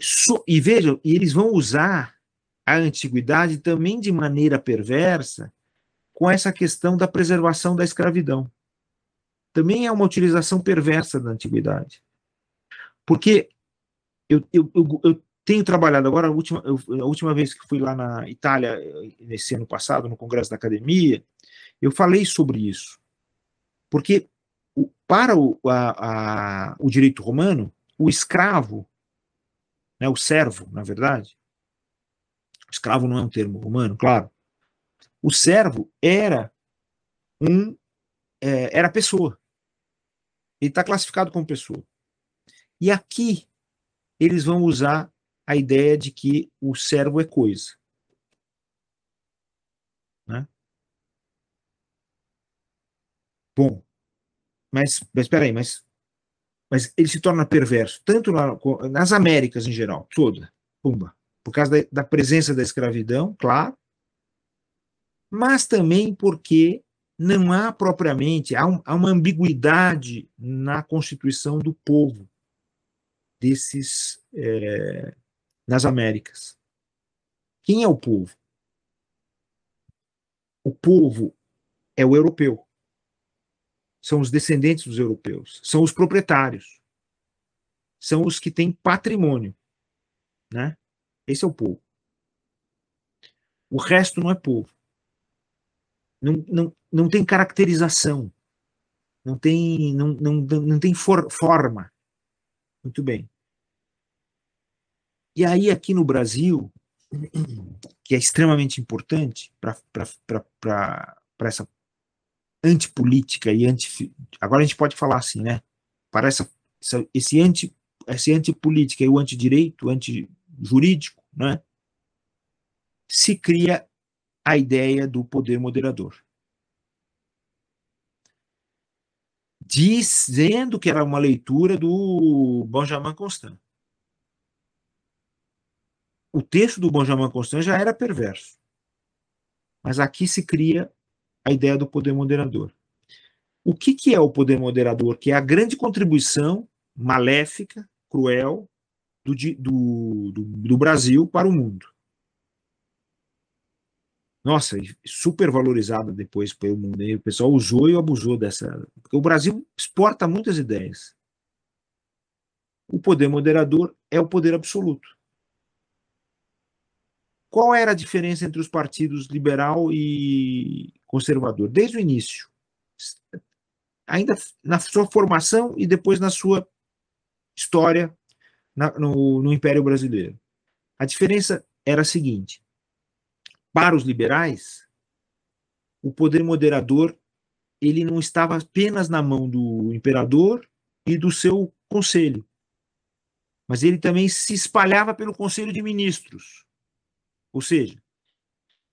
So, e vejam, e eles vão usar a antiguidade também de maneira perversa com essa questão da preservação da escravidão. Também é uma utilização perversa da antiguidade. Porque eu, eu, eu, eu tenho trabalhado agora, a última, a última vez que fui lá na Itália, nesse ano passado, no Congresso da Academia, eu falei sobre isso. Porque para o, a, a, o direito romano, o escravo né, o servo, na verdade. O escravo não é um termo romano, claro. O servo era um é, era pessoa. Ele está classificado como pessoa. E aqui eles vão usar a ideia de que o servo é coisa. Né? Bom, mas, mas espera aí, mas mas ele se torna perverso, tanto na, nas Américas em geral, toda, pumba, por causa da, da presença da escravidão, claro, mas também porque não há propriamente, há, um, há, uma ambiguidade na constituição do povo desses, é, nas Américas. Quem é o povo? O povo é o europeu são os descendentes dos europeus, são os proprietários, são os que têm patrimônio, né? Esse é o povo. O resto não é povo. Não, não, não tem caracterização, não tem, não, não, não tem for, forma. Muito bem. E aí, aqui no Brasil, <clears throat> que é extremamente importante para essa antipolítica e anti. Agora a gente pode falar assim, né? Para essa, esse, anti, esse antipolítica e o antidireito, o antijurídico, né? Se cria a ideia do poder moderador. Dizendo que era uma leitura do Benjamin Constant. O texto do Benjamin Constant já era perverso. Mas aqui se cria a ideia do poder moderador. O que, que é o poder moderador? Que é a grande contribuição maléfica, cruel, do, do, do, do Brasil para o mundo. Nossa, super valorizada depois pelo mundo. O pessoal usou e abusou dessa. Porque o Brasil exporta muitas ideias. O poder moderador é o poder absoluto. Qual era a diferença entre os partidos liberal e conservador? Desde o início. Ainda na sua formação e depois na sua história na, no, no Império Brasileiro. A diferença era a seguinte: para os liberais, o poder moderador ele não estava apenas na mão do imperador e do seu conselho, mas ele também se espalhava pelo conselho de ministros. Ou seja,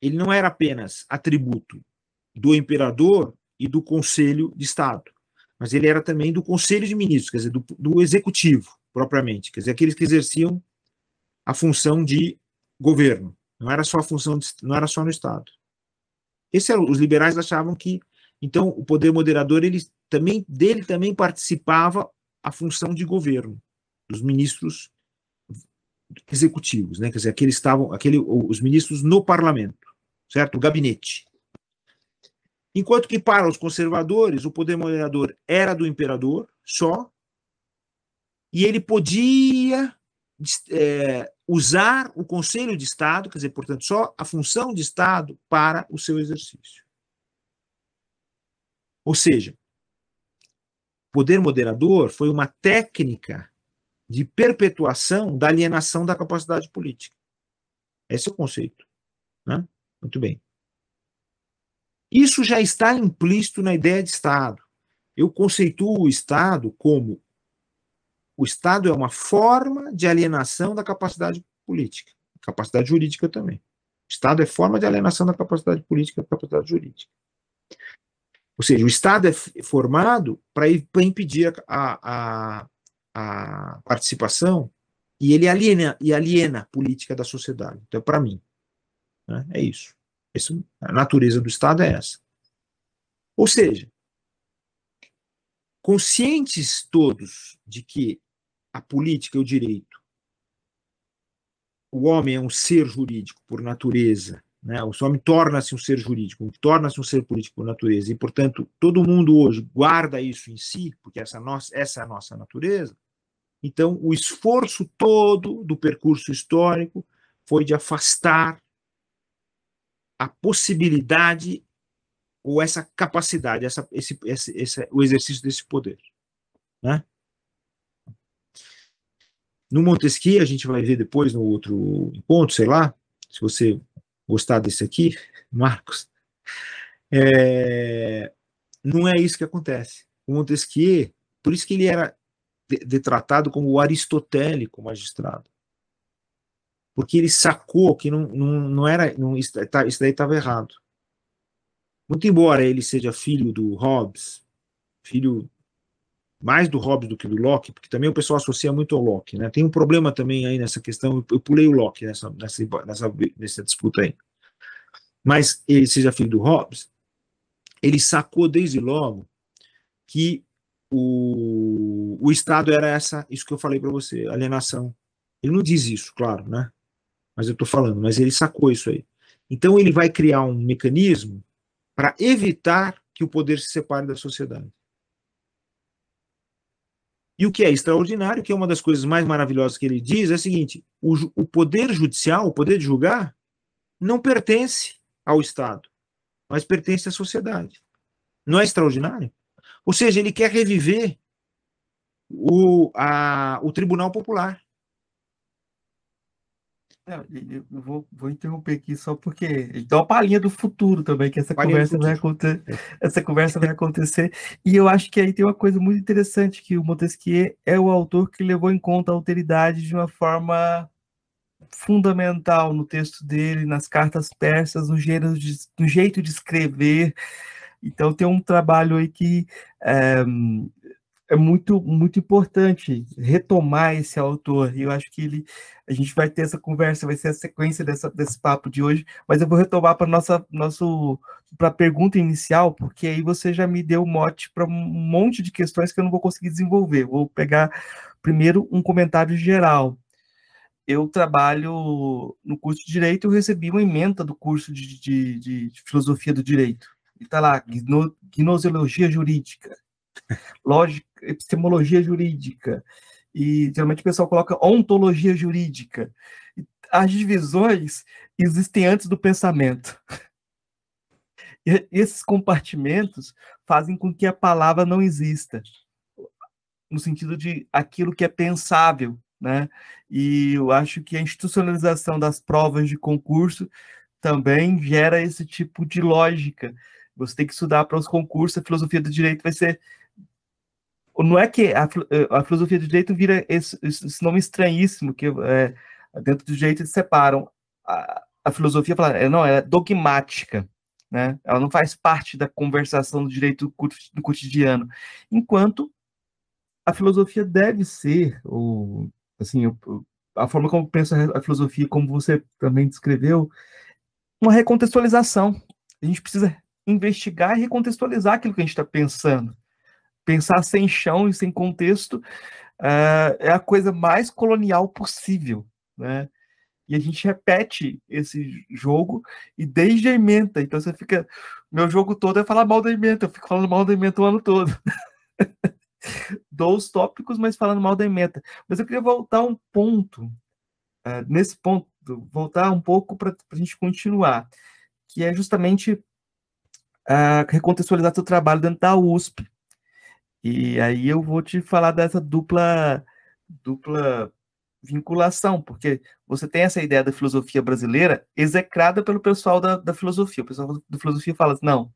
ele não era apenas atributo do imperador e do Conselho de Estado, mas ele era também do Conselho de Ministros, quer dizer, do, do executivo propriamente, quer dizer, aqueles que exerciam a função de governo. Não era só a função, de, não era só no Estado. Esse era, os liberais achavam que Então, o poder moderador, ele também dele também participava a função de governo dos ministros executivos, né? Quer dizer, aqueles estavam, aquele, os ministros no parlamento, certo? O gabinete. Enquanto que para os conservadores, o poder moderador era do imperador só, e ele podia é, usar o Conselho de Estado, quer dizer, portanto, só a função de Estado para o seu exercício. Ou seja, poder moderador foi uma técnica de perpetuação da alienação da capacidade política. Esse é o conceito. Né? Muito bem. Isso já está implícito na ideia de Estado. Eu conceituo o Estado como o Estado é uma forma de alienação da capacidade política, capacidade jurídica também. O Estado é forma de alienação da capacidade política da capacidade jurídica. Ou seja, o Estado é formado para impedir a, a, a, participação e ele aliena, e aliena a política da sociedade. Então, para mim, né, é isso. isso. A natureza do Estado é essa. Ou seja, conscientes todos de que a política e o direito. O homem é um ser jurídico por natureza, né? o homem torna-se um ser jurídico, torna-se um ser político por natureza, e, portanto, todo mundo hoje guarda isso em si, porque essa, nossa, essa é a nossa natureza. Então, o esforço todo do percurso histórico foi de afastar a possibilidade ou essa capacidade, essa, esse, esse, esse, o exercício desse poder. Né? No Montesquieu, a gente vai ver depois no outro encontro, sei lá, se você gostar desse aqui, <laughs> Marcos, é, não é isso que acontece. O Montesquieu, por isso que ele era detratado como o aristotélico magistrado. Porque ele sacou que não, não, não era, não, isso daí estava errado. Muito embora ele seja filho do Hobbes, filho mais do Hobbes do que do Locke, porque também o pessoal associa muito ao Locke, né? Tem um problema também aí nessa questão, eu pulei o Locke nessa, nessa, nessa, nessa disputa aí. Mas ele seja filho do Hobbes, ele sacou desde logo que o, o Estado era essa, isso que eu falei para você, alienação. Ele não diz isso, claro, né? Mas eu estou falando, mas ele sacou isso aí. Então ele vai criar um mecanismo para evitar que o poder se separe da sociedade. E o que é extraordinário, que é uma das coisas mais maravilhosas que ele diz, é o seguinte: o, o poder judicial, o poder de julgar, não pertence ao Estado, mas pertence à sociedade. Não é extraordinário? Ou seja, ele quer reviver o, a, o Tribunal Popular. Eu vou, vou, interromper aqui só porque dá uma palhinha do futuro também, que essa conversa vai acontecer. Essa conversa vai acontecer. E eu acho que aí tem uma coisa muito interessante, que o Montesquieu é o autor que levou em conta a alteridade de uma forma fundamental no texto dele, nas cartas persas, no, de, no jeito de escrever. Então tem um trabalho aí que é, é muito, muito importante retomar esse autor. E eu acho que ele, a gente vai ter essa conversa, vai ser a sequência dessa, desse papo de hoje, mas eu vou retomar para nossa nosso para a pergunta inicial, porque aí você já me deu mote para um monte de questões que eu não vou conseguir desenvolver. Vou pegar primeiro um comentário geral. Eu trabalho no curso de Direito, eu recebi uma emenda do curso de, de, de Filosofia do Direito. Está lá, Gnoseologia Jurídica lógica, epistemologia jurídica, e geralmente o pessoal coloca ontologia jurídica. As divisões existem antes do pensamento. E esses compartimentos fazem com que a palavra não exista, no sentido de aquilo que é pensável, né? E eu acho que a institucionalização das provas de concurso também gera esse tipo de lógica. Você tem que estudar para os concursos, a filosofia do direito vai ser não é que a, eh, a filosofia do direito vira esse, esse nome estranhíssimo que é, dentro do direito eles separam. A, a filosofia fala, é, não é dogmática né? Ela não faz parte da conversação do direito do cotidiano. Enquanto a filosofia deve ser o assim a forma como pensa a filosofia como você também descreveu uma recontextualização. A gente precisa investigar e recontextualizar aquilo que a gente está pensando. Pensar sem chão e sem contexto uh, é a coisa mais colonial possível, né? E a gente repete esse jogo e desde a emenda. Então você fica. Meu jogo todo é falar mal da emenda. Eu fico falando mal da emenda o ano todo. <laughs> Dou os tópicos, mas falando mal da emenda. Mas eu queria voltar um ponto. Uh, nesse ponto, voltar um pouco para a gente continuar. Que é justamente recontextualizar seu trabalho dentro da USP. E aí eu vou te falar dessa dupla dupla vinculação, porque você tem essa ideia da filosofia brasileira execrada pelo pessoal da, da filosofia. O pessoal da filosofia fala assim, não,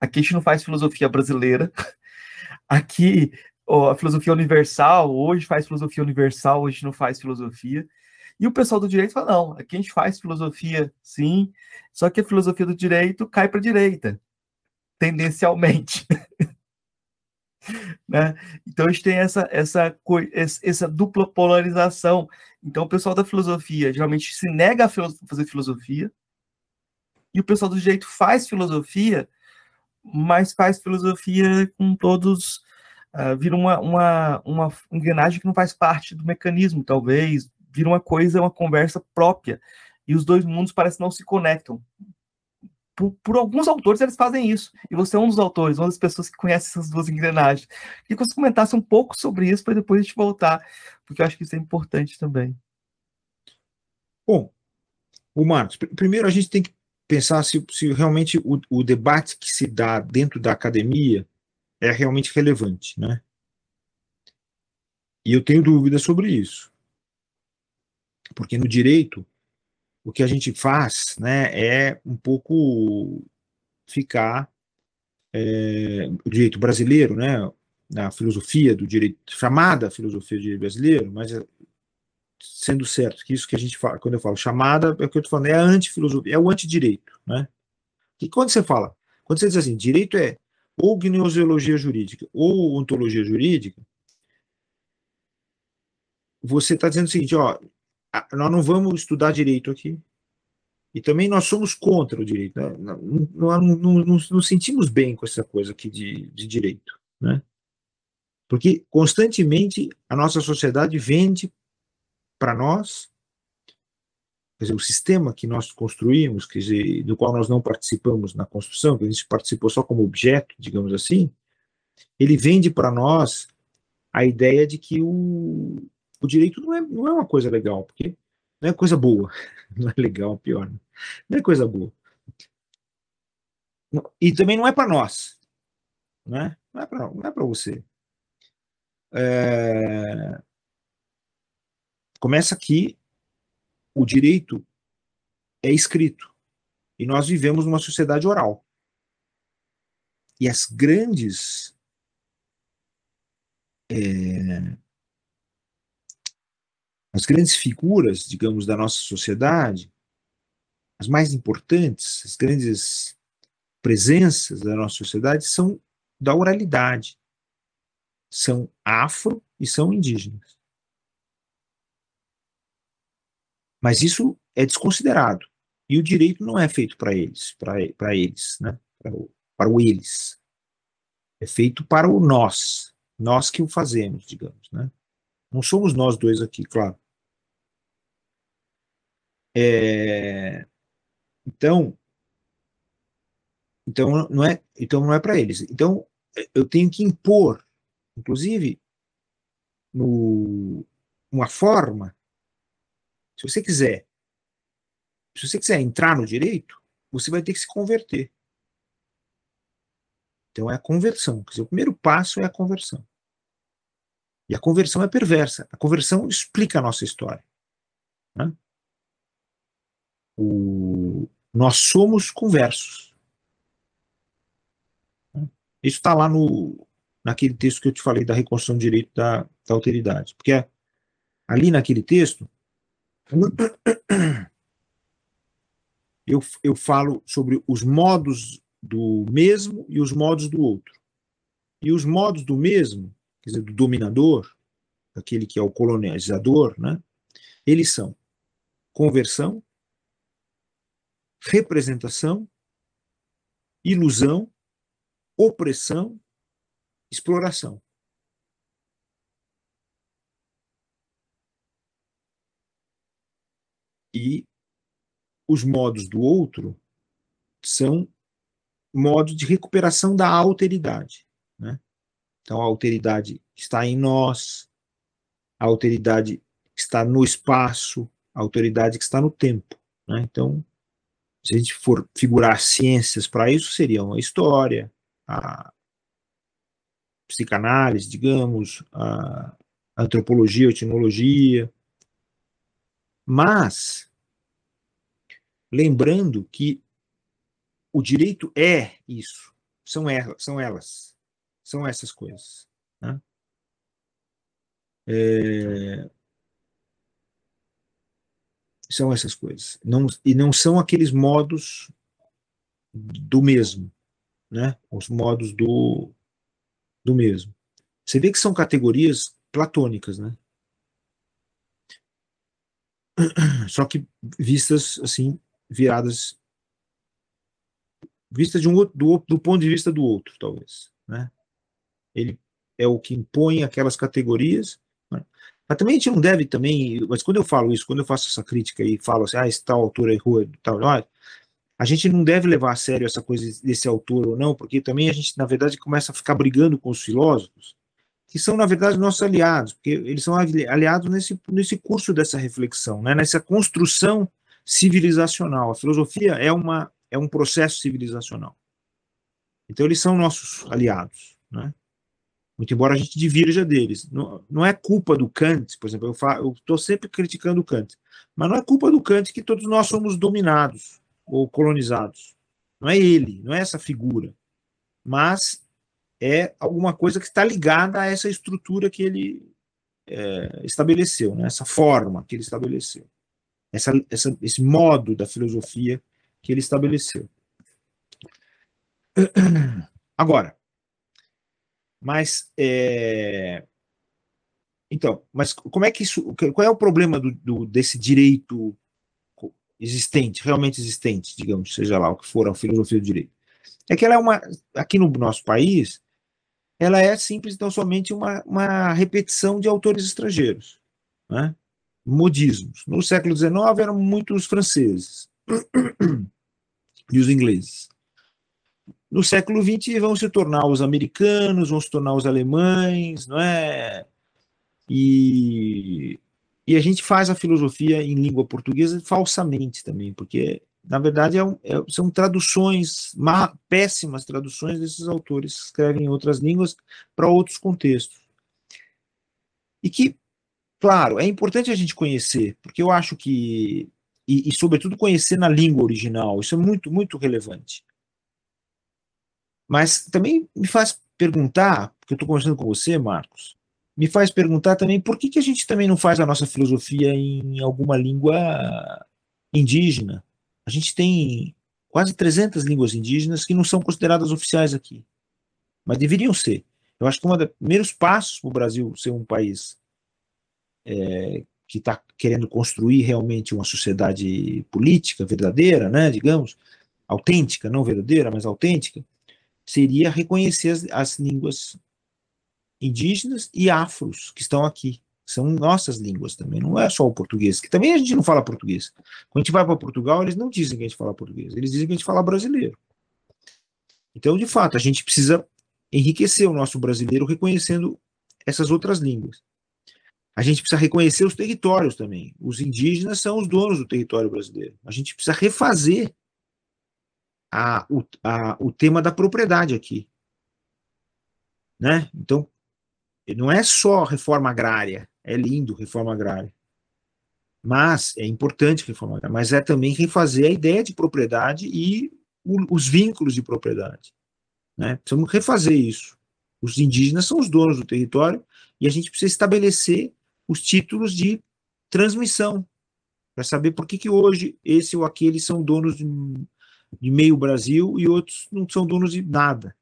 aqui a gente não faz filosofia brasileira, aqui a filosofia universal, hoje faz filosofia universal, hoje não faz filosofia. E o pessoal do direito fala, não, aqui a gente faz filosofia, sim, só que a filosofia do direito cai para a direita, tendencialmente. <laughs> né? Então a gente tem essa, essa, essa dupla polarização. Então o pessoal da filosofia geralmente se nega a fazer filosofia, e o pessoal do direito faz filosofia, mas faz filosofia com todos. Uh, vira uma, uma, uma engrenagem que não faz parte do mecanismo, talvez, vira uma coisa, uma conversa própria. E os dois mundos parecem não se conectam. Por, por, alguns autores eles fazem isso. E você é um dos autores, uma das pessoas que conhece essas duas engrenagens. Queria que você comentasse um pouco sobre isso para depois a gente voltar, porque eu acho que isso é importante também. Bom, o Marcos, primeiro a gente tem que pensar se, se realmente o, o, debate que se dá dentro da academia é realmente relevante, né? E eu tenho dúvidas sobre isso. Porque no direito, o que a gente faz né, é um pouco ficar. É, o direito brasileiro, né, na filosofia do direito, chamada filosofia do direito brasileiro, mas é, sendo certo que isso que a gente fala, quando eu falo chamada, é o que eu estou falando, é a antifilosofia, é o antidireito. Né? E quando você fala, quando você diz assim, direito é ou gnoseologia jurídica ou ontologia jurídica, você está dizendo o seguinte, ó, nós não vamos estudar direito aqui. E também nós somos contra o direito. Né? Não, não, não, não, sentimos bem com essa coisa aqui de, de direito. Né? Porque constantemente a nossa sociedade vende para nós, quer dizer, o sistema que nós construímos, quer dizer, do qual nós não participamos na construção, que a gente participou só como objeto, digamos assim, ele vende para nós a ideia de que o, o direito não é, não é uma coisa legal, porque não é coisa boa. <laughs> Não é legal, pior. Né? Não é coisa boa. E também não é para nós. Né? Não é para é você. É... Começa aqui, o direito é escrito. E nós vivemos numa sociedade oral. E as grandes é, as grandes figuras, digamos, da nossa sociedade, as mais importantes, as grandes presenças da nossa sociedade são da oralidade. São afro e são indígenas. Mas isso é desconsiderado. E o direito não é feito para eles, para eles, né? para o, eles. É feito para o nós, nós que o fazemos, digamos. Né? Não somos nós dois aqui, claro. É, então, então não é, então não é para eles. Então eu tenho que impor, inclusive, no, uma forma. Se você quiser, se você quiser entrar no direito, você vai ter que se converter. Então é a conversão. Quer dizer, o primeiro passo é a conversão. E a conversão é perversa. A conversão explica a nossa história. Né? O, nós somos conversos. Isso está lá no, naquele texto que eu te falei da reconstrução de direito da, da alteridade. Porque ali naquele texto, <coughs> eu, eu falo sobre os modos do mesmo e os modos do outro. E os modos do mesmo, quer dizer, do dominador, aquele que é o colonizador, né, eles são conversão, representação ilusão, opressão, exploração. E os modos do outro são modos de recuperação da alteridade. Né? Então, a alteridade está em nós, a alteridade está no espaço, a autoridade que está no tempo. Né? Então, se a gente for figurar ciências para isso, seriam a história, a psicanálise, digamos, a antropologia, a etnologia. Mas, lembrando que o direito é isso, são elas, são elas, são essas coisas. Né? É, são essas coisas. Não, e não são aqueles modos do mesmo, né? Os modos do, do mesmo. Você vê que são categorias platônicas, né? <clears throat> Só que vistas assim, viradas vistas de um outro, do, do ponto de vista do outro, talvez, né? Ele é o que impõe aquelas categorias mas também a gente não deve também, mas quando eu falo isso, quando eu faço essa crítica e falo assim, ah, esse tal autor errou, tal, a gente não deve levar a sério essa coisa desse autor ou não, porque também a gente, na verdade, começa a ficar brigando com os filósofos, que são, na verdade, nossos aliados, porque eles são aliados nesse, nesse curso dessa reflexão, né, nessa construção civilizacional. A filosofia é, uma, é um processo civilizacional. Então, eles são nossos aliados, né? Muito embora a gente divirja deles. Não, não é culpa do Kant, por exemplo, eu estou sempre criticando o Kant, mas não é culpa do Kant que todos nós somos dominados ou colonizados. Não é ele, não é essa figura, mas é alguma coisa que está ligada a essa estrutura que ele é, estabeleceu, né? essa forma que ele estabeleceu, essa, essa, esse modo da filosofia que ele estabeleceu. Agora, mas é... então, mas como é que isso? Qual é o problema do, do, desse direito existente, realmente existente, digamos, seja lá o que for a filosofia do direito? É que ela é uma aqui no nosso país, ela é simples então somente uma, uma repetição de autores estrangeiros, né? modismos. No século XIX eram muitos franceses <clears throat> e os ingleses. No século XX vão se tornar os americanos, vão se tornar os alemães, não é? E, e a gente faz a filosofia em língua portuguesa falsamente também, porque na verdade é um, é, são traduções, má, péssimas traduções desses autores que escrevem em outras línguas para outros contextos. E que, claro, é importante a gente conhecer, porque eu acho que, e, e sobretudo conhecer na língua original, isso é muito, muito relevante. Mas também me faz perguntar, porque eu estou conversando com você, Marcos, me faz perguntar também por que, que a gente também não faz a nossa filosofia em alguma língua indígena. A gente tem quase 300 línguas indígenas que não são consideradas oficiais aqui, mas deveriam ser. Eu acho que um dos primeiros passos para o Brasil ser um país é, que está querendo construir realmente uma sociedade política verdadeira, né, digamos, autêntica, não verdadeira, mas autêntica, seria reconhecer as, as línguas indígenas e afros que estão aqui. São nossas línguas também, não é só o português, que também a gente não fala português. Quando a gente vai para Portugal, eles não dizem que a gente fala português, eles dizem que a gente fala brasileiro. Então, de fato, a gente precisa enriquecer o nosso brasileiro reconhecendo essas outras línguas. A gente precisa reconhecer os territórios também. Os indígenas são os donos do território brasileiro. A gente precisa refazer a, o, a, o tema da propriedade aqui. Né? Então, não é só reforma agrária, é lindo reforma agrária. Mas é importante reforma agrária, mas é também refazer a ideia de propriedade e o, os vínculos de propriedade. Né? Precisamos refazer isso. Os indígenas são os donos do território e a gente precisa estabelecer os títulos de transmissão para saber por que, que hoje esse ou aquele são donos de, de meio Brasil e outros não são donos de nada.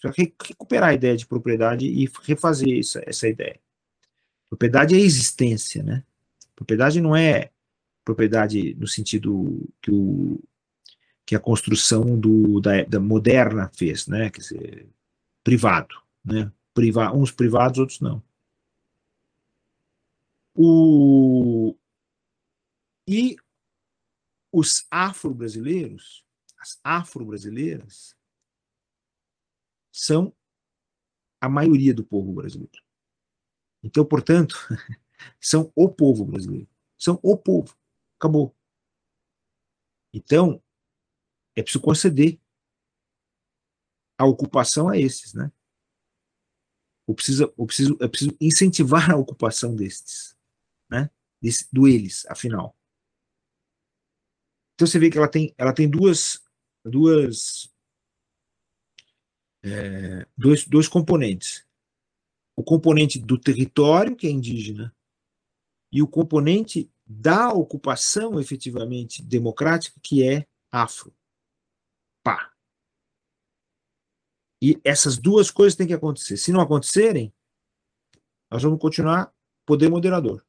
Para recuperar a ideia de propriedade e refazer essa, essa ideia. Propriedade é existência, né? Propriedade não é propriedade no sentido que o, que a construção do, da, da moderna fez, né? Quer dizer, privado, né? Priva, uns privados, outros não. O, e os afro-brasileiros, as afro-brasileiras, são a maioria do povo brasileiro. Então, portanto, <laughs> são o povo brasileiro. São o povo. Acabou. Então, é preciso conceder a ocupação a esses, né? Eu preciso, eu preciso, eu preciso incentivar a ocupação destes, né? Do eles, afinal. Então você vê que ela tem, ela tem duas, duas, é, dois, dois componentes. O componente do território, que é indígena, e o componente da ocupação efetivamente democrática, que é afro. Pá. E essas duas coisas têm que acontecer. Se não acontecerem, nós vamos continuar poder moderador.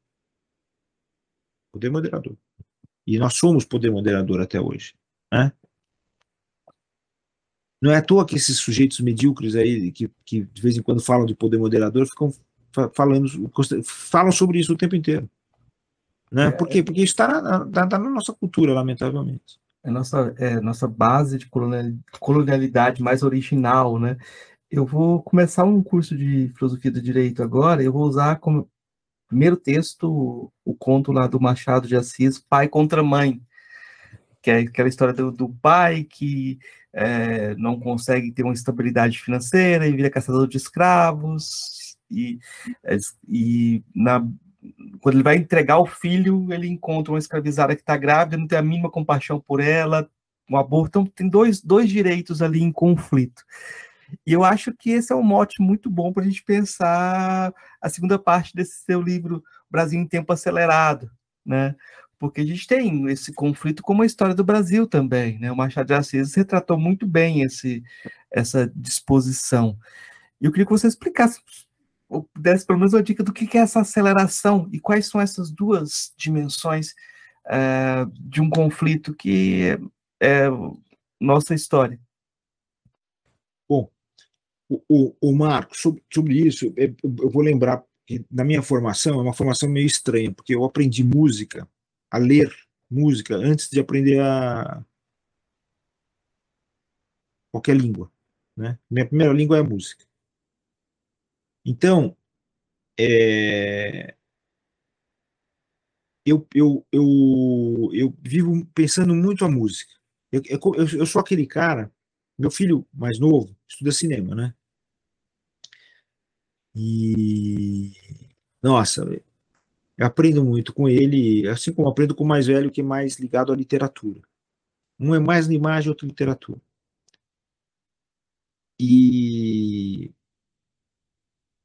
Poder moderador. E nós somos poder moderador até hoje. Né? Não é à toa que esses sujeitos medíocres aí, que, que de vez em quando falam de poder moderador, ficam falando, falam sobre isso o tempo inteiro. Né? Por quê? Porque isso está na, tá, tá na nossa cultura, lamentavelmente é nossa, é nossa base de colonialidade mais original, né? Eu vou começar um curso de filosofia do direito agora, eu vou usar como primeiro texto o conto lá do Machado de Assis, Pai contra Mãe, que é aquela história do, do pai que é, não consegue ter uma estabilidade financeira e vira caçador de escravos, e, é, e na quando ele vai entregar o filho, ele encontra uma escravizada que está grávida, não tem a mínima compaixão por ela, um aborto. Então, tem dois, dois direitos ali em conflito. E eu acho que esse é um mote muito bom para a gente pensar a segunda parte desse seu livro, Brasil em Tempo Acelerado, né? Porque a gente tem esse conflito como a história do Brasil também, né? O Machado de Assis retratou muito bem esse, essa disposição. E eu queria que você explicasse ou desse pelo menos uma dica do que é essa aceleração e quais são essas duas dimensões é, de um conflito que é, é nossa história. Bom, o, o, Marco, sobre, sobre isso, eu, eu vou lembrar que na minha formação, é uma formação meio estranha, porque eu aprendi música, a ler música, antes de aprender a qualquer língua. Né? Minha primeira língua é a música. Então, é, eu, eu, eu, eu vivo pensando muito a música. Eu, eu, eu sou aquele cara, meu filho mais novo estuda cinema, né? E nossa, eu aprendo muito com ele, assim como aprendo com o mais velho que é mais ligado à literatura. Um é mais na imagem, outro literatura. E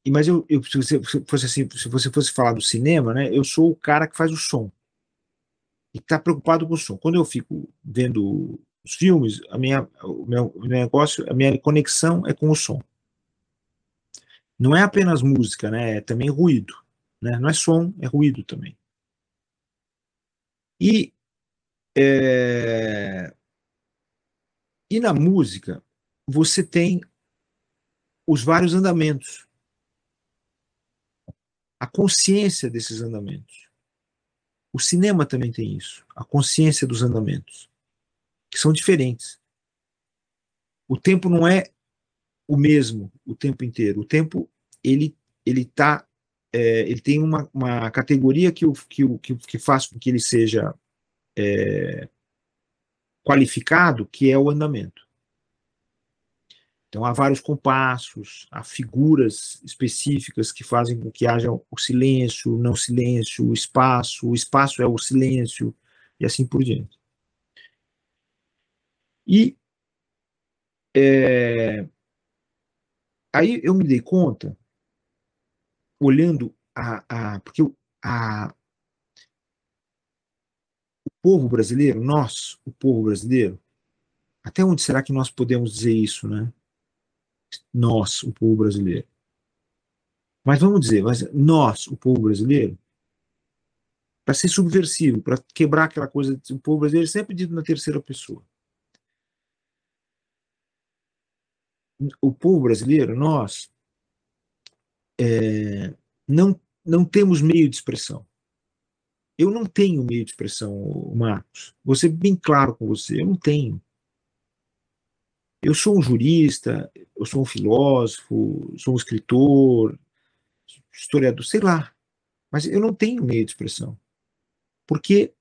e, mas eu, eu, se você fosse assim, se você fosse falar do cinema, né, eu sou o cara que faz o som e está preocupado com o som. Quando eu fico vendo os filmes, a minha, o meu, o meu negócio, a minha conexão é com o som. Não é apenas música, né? É também ruído, né? Não é som, é ruído também. E é, e na música você tem os vários andamentos a consciência desses andamentos. O cinema também tem isso, a consciência dos andamentos, que são diferentes. O tempo não é o mesmo o tempo inteiro. O tempo ele ele tá é, ele tem uma, uma categoria que, o, que, o, que, que faz com que ele seja é, qualificado, que é o andamento. Então, há vários compassos, há figuras específicas que fazem com que haja o silêncio, o não silêncio, o espaço, o espaço é o silêncio, e assim por diante. E é, aí eu me dei conta, olhando a. a porque a, o povo brasileiro, nós, o povo brasileiro, até onde será que nós podemos dizer isso, né? nós, o povo brasileiro. Mas vamos dizer, mas nós, o povo brasileiro, para ser subversivo, para quebrar aquela coisa, o povo brasileiro é sempre dito na terceira pessoa. O povo brasileiro, nós, é, não, não temos meio de expressão. Eu não tenho meio de expressão, Marcos. Vou ser bem claro com você, eu não tenho. Eu sou um jurista, eu sou um filósofo, sou um escritor, historiador, sei lá, mas eu não tenho meio de expressão. Porque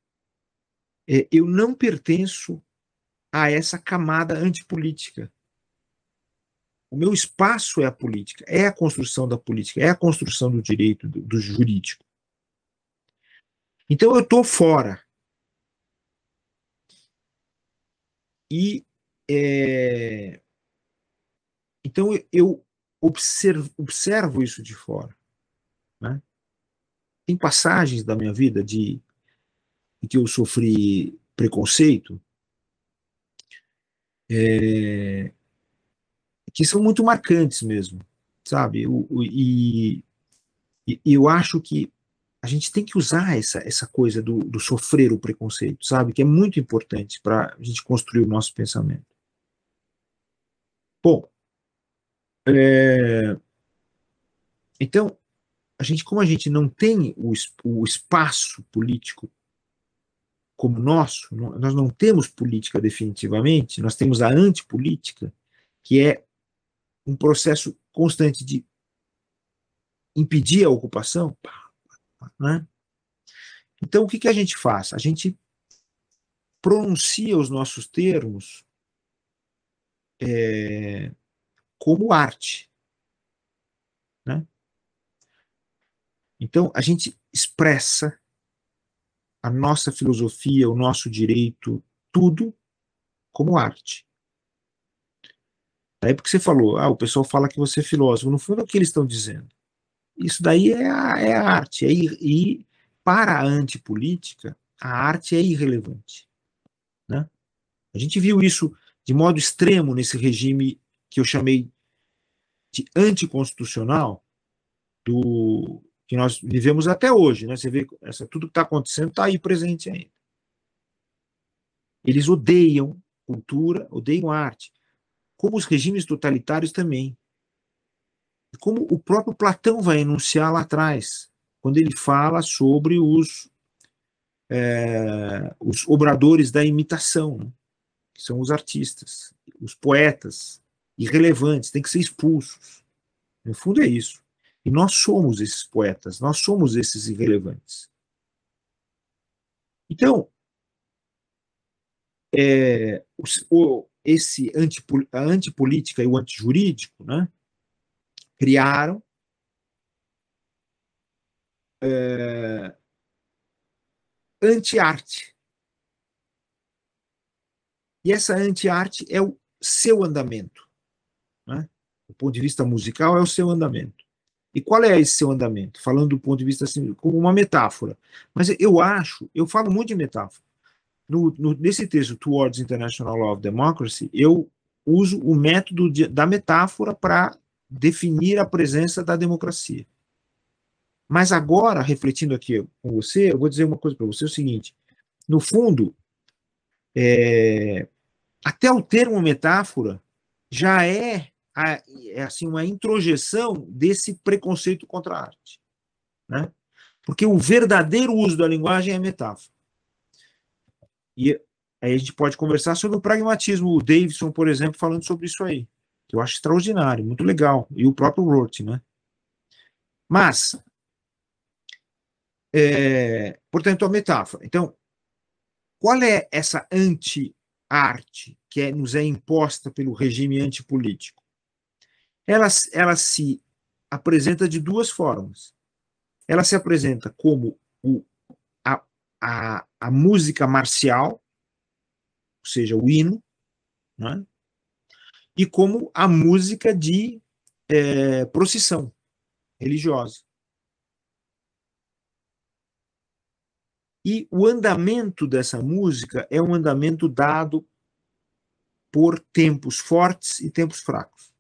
é, eu não pertenço a essa camada antipolítica. O meu espaço é a política, é a construção da política, é a construção do direito, do, do jurídico. Então eu estou fora. E é, então eu observo, observo isso de fora. Né? Tem passagens da minha vida de em que eu sofri preconceito é, que são muito marcantes mesmo, sabe? O, o, e, e, eu acho que a gente tem que usar essa, essa coisa do, do sofrer o preconceito, sabe? Que é muito importante para a gente construir o nosso pensamento. Bom, é, então, a gente, como a gente não tem o, o espaço político como nosso, nós não temos política definitivamente, nós temos a antipolítica, que é um processo constante de impedir a ocupação. Né? Então, o que, que a gente faz? A gente pronuncia os nossos termos é, como arte. Né? Então, a gente expressa a nossa filosofia, o nosso direito, tudo como arte. Daí porque você falou, ah, o pessoal fala que você é filósofo. No fundo, é o que eles estão dizendo. Isso daí é a, é a arte. É ir, e para a antipolítica, a arte é irrelevante. Né? A gente viu isso de modo extremo nesse regime que eu chamei de anticonstitucional do, que nós vivemos até hoje, né? Você vê, essa, tudo que está acontecendo está aí presente ainda. Eles odeiam cultura, odeiam arte, como os regimes totalitários também. Como o próprio Platão vai enunciar lá atrás, quando ele fala sobre os, é, os obradores da imitação, né? que são os artistas, os poetas irrelevantes, têm que ser expulsos. No fundo é isso. E nós somos esses poetas, nós somos esses irrelevantes. Então, é, o, esse antipol, a antipolítica e o antijurídico né, criaram é, anti-arte. E essa anti-arte é o seu andamento. Né? Do ponto de vista musical, é o seu andamento. E qual é esse seu andamento? Falando do ponto de vista assim, como uma metáfora. Mas eu acho, eu falo muito de metáfora. No, no, nesse texto, Towards International Law of Democracy, eu uso o método de, da metáfora para definir a presença da democracia. Mas agora, refletindo aqui com você, eu vou dizer uma coisa para você: é o seguinte. No fundo, é, até o termo metáfora já é é assim uma introjeção desse preconceito contra a arte, né? Porque o verdadeiro uso da linguagem é metáfora. E aí a gente pode conversar sobre o pragmatismo. O Davidson, por exemplo, falando sobre isso aí, que eu acho extraordinário, muito legal. E o próprio Roth, né? Mas, é, portanto, a metáfora. Então, qual é essa anti-arte que é, nos é imposta pelo regime antipolítico? ela, ela se apresenta de duas formas. Ela se apresenta como o, a, a, música marcial, ou seja, o hino, né? e como a música de é, procissão religiosa. E o andamento dessa música é um andamento dado por tempos fortes e tempos fracos.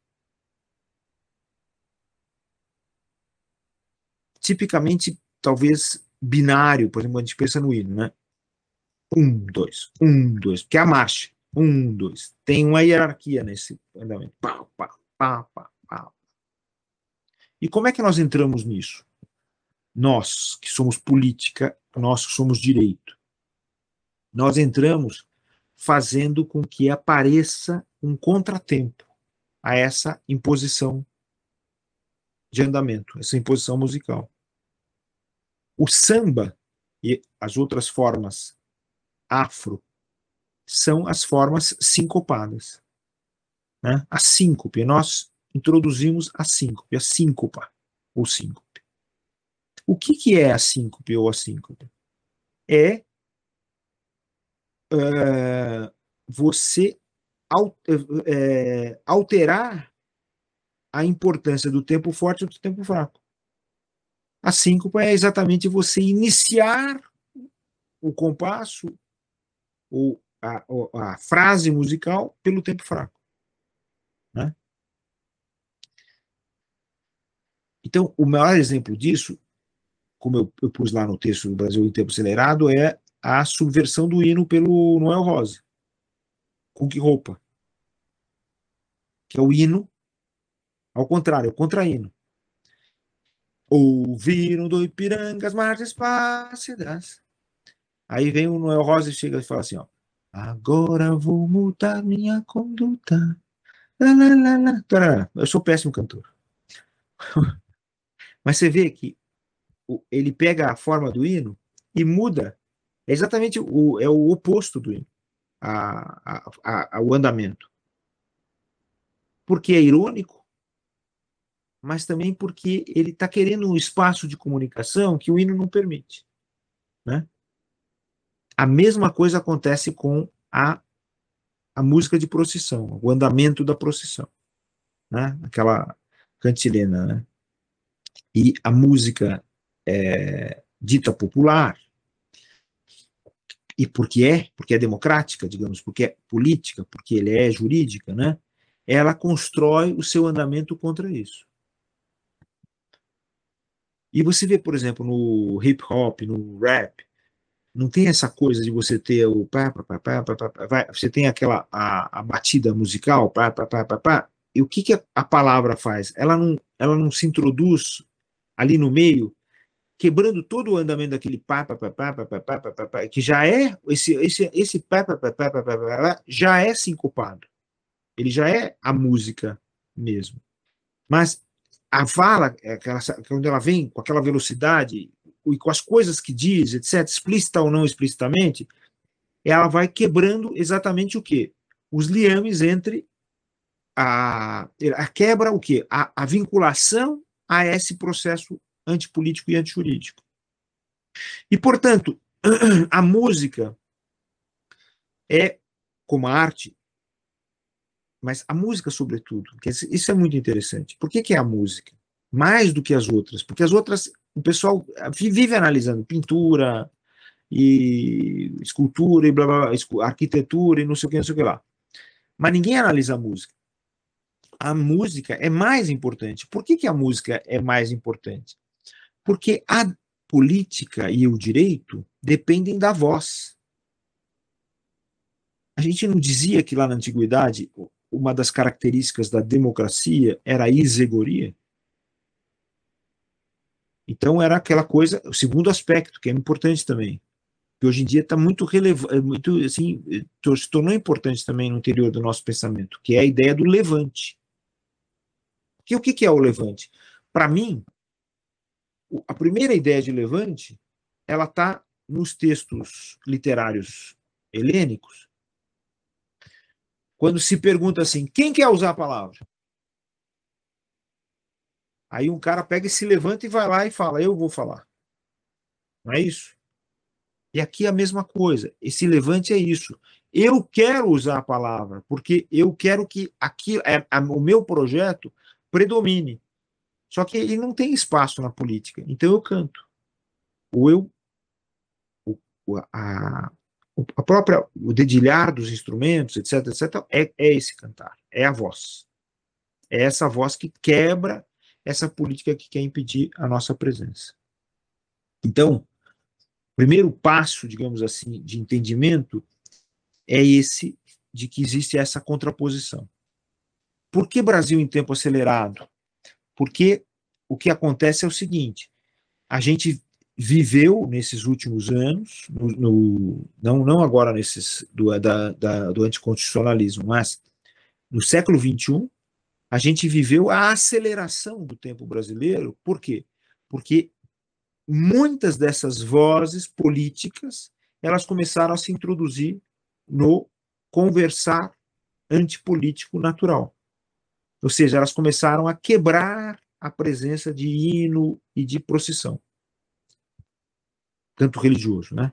tipicamente, talvez, binário, por exemplo, a gente pensa no hino, né? Um, dois, um, dois, que é a marcha. Um, dois. Tem uma hierarquia nesse andamento. Pau, pau, pá, pá, pá. E como é que nós entramos nisso? Nós, que somos política, nós que somos direito, nós entramos fazendo com que apareça um contratempo a essa imposição de andamento, essa imposição musical. O samba e as outras formas afro são as formas sincopadas. Né? A síncope, nós introduzimos a síncope, a síncopa ou síncope. O que, que é a síncope ou a síncope? É uh, você é, alterar a importância do tempo forte e do tempo fraco. A síncopa é exatamente você iniciar o compasso ou a, a frase musical pelo tempo fraco. Né? Então, o maior exemplo disso, como eu, eu, pus lá no texto do Brasil em tempo acelerado, é a subversão do hino pelo Noel Rosa. Com que roupa? Que é o hino, ao contrário, é o contra-hino. Ouviram do Ipiranga as margens plácidas. Aí vem o Noel Rosa e chega e fala assim, ó. Agora vou mudar minha conduta. Lá, lá, lá, Eu sou péssimo cantor. <laughs> Mas você vê que ele pega a forma do hino e muda. É exatamente o, é o oposto do hino a, a, a, o andamento. Porque é irônico, mas também porque ele está querendo um espaço de comunicação que o hino não permite. Né? A mesma coisa acontece com a, a música de procissão, o andamento da procissão, né? aquela cantilena. Né? E a música é, dita popular, e porque é, porque é democrática, digamos, porque é política, porque ele é jurídica, né? Ela constrói o seu andamento contra isso. E você vê, por exemplo, no hip hop, no rap, não tem essa coisa de você ter o pá, pá, pá, pá, pá, pá, pá você tem aquela a, a batida musical, pá, pá, pá, pá, pá, e o que, que a palavra faz? Ela não, ela não se introduz ali no meio quebrando todo o andamento daquele pá, pá, pá, pá, pá, pá, pá, pá, pá que já é, esse, esse, esse pá, pá, pá, pá, pá, pá, pá, já é sincopado. Ele já é a música mesmo. Mas a fala, aquela, quando ela vem com aquela velocidade e com as coisas que diz, etc., explícita ou não explicitamente, ela vai quebrando exatamente o quê? Os liames entre a, a quebra, o quê? A, a vinculação a esse processo antipolítico e antijurídico. E, portanto, <clears throat> a música é, como a arte, mas a música, sobretudo, isso é muito interessante. Por que, que é a música? Mais do que as outras, porque as outras, o pessoal vive analisando pintura e escultura e blá, blá, blá arquitetura e não sei o que, não sei o que lá. Mas ninguém analisa a música. A música é mais importante. Por que, que a música é mais importante? Porque a política e o direito dependem da voz. A gente não dizia que lá na antiguidade uma das características da democracia era a isegoria? Então era aquela coisa, o segundo aspecto, que é importante também, que hoje em dia está muito relevante, muito assim, se tornou importante também no interior do nosso pensamento, que é a ideia do levante. Que o que é o levante? Para mim, a primeira ideia de levante, ela está nos textos literários helênicos, quando se pergunta assim, quem quer usar a palavra? Aí um cara pega e se levanta e vai lá e fala, eu vou falar. Não é isso? E aqui é a mesma coisa. Esse levante é isso. Eu quero usar a palavra, porque eu quero que aqui, é, o meu projeto predomine. Só que ele não tem espaço na política. Então eu canto. Ou eu. O, a, a própria. O dedilhar dos instrumentos, etc, etc, é, é esse cantar. É a voz. É essa voz que quebra essa política que quer impedir a nossa presença. Então, o primeiro passo, digamos assim, de entendimento é esse de que existe essa contraposição. Por que Brasil em tempo acelerado? Porque o que acontece é o seguinte: a gente viveu nesses últimos anos, no, no, não, não agora nesses do, da, da, do anticonstitucionalismo, mas no século XXI, a gente viveu a aceleração do tempo brasileiro. Por quê? Porque muitas dessas vozes políticas elas começaram a se introduzir no conversar antipolítico natural. Ou seja, elas começaram a quebrar a presença de hino e de procissão. Tanto religioso, né?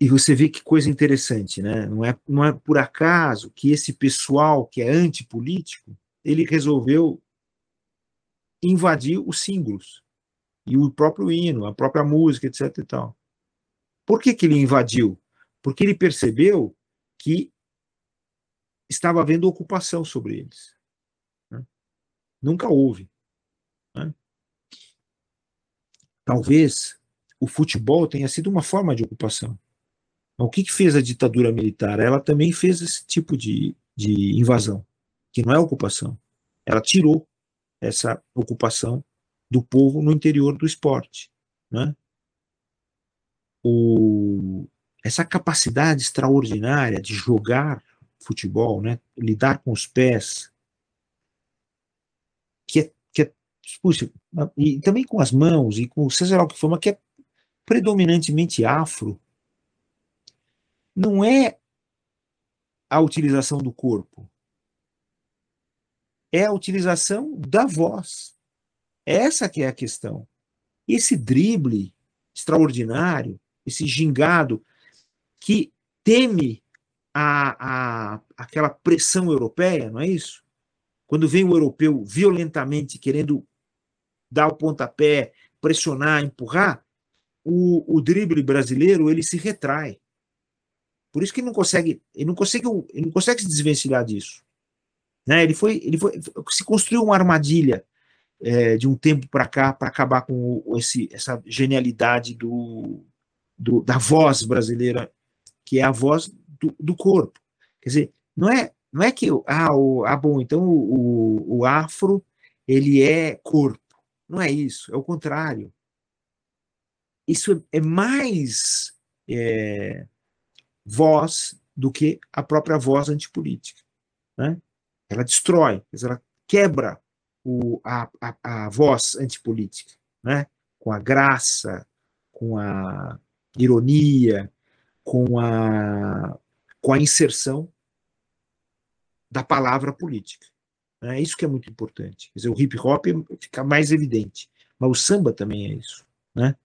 E você vê que coisa interessante, né? Não é, não é por acaso que esse pessoal que é antipolítico, ele resolveu invadir os símbolos e o próprio hino, a própria música, etc. E tal. Por que, que ele invadiu? Porque ele percebeu que estava havendo ocupação sobre eles. Né? Nunca houve. Né? Talvez o futebol tenha sido uma forma de ocupação. O que, que fez a ditadura militar? Ela também fez esse tipo de, de invasão, que não é ocupação. Ela tirou essa ocupação do povo no interior do esporte. Né? O, essa capacidade extraordinária de jogar futebol, né? lidar com os pés, que é, que é e também com as mãos, e com o que for, que é predominantemente afro, não é a utilização do corpo, é a utilização da voz. Essa que é a questão. Esse drible extraordinário, esse gingado que teme a, a, aquela pressão europeia, não é isso? Quando vem o europeu violentamente querendo dar o pontapé, pressionar, empurrar, o, o drible brasileiro ele se retrai. Por isso que ele não consegue, ele não consegue, ele não consegue se desvencilhar disso. Né? Ele foi, ele foi, se construiu uma armadilha é, de um tempo para cá para acabar com o, esse, essa genialidade do, do, da voz brasileira, que é a voz do, do, corpo. Quer dizer, não é, não é que ah, o, ah bom, então o, o afro ele é corpo. Não é isso, é o contrário. Isso é mais é, voz do que a própria voz antipolítica. Né? Ela destrói, ela quebra o, a, a, a voz antipolítica, né? com a graça, com a ironia, com a, com a inserção da palavra política. É isso que é muito importante. Quer dizer, o hip hop fica mais evidente, mas o samba também é isso. Né?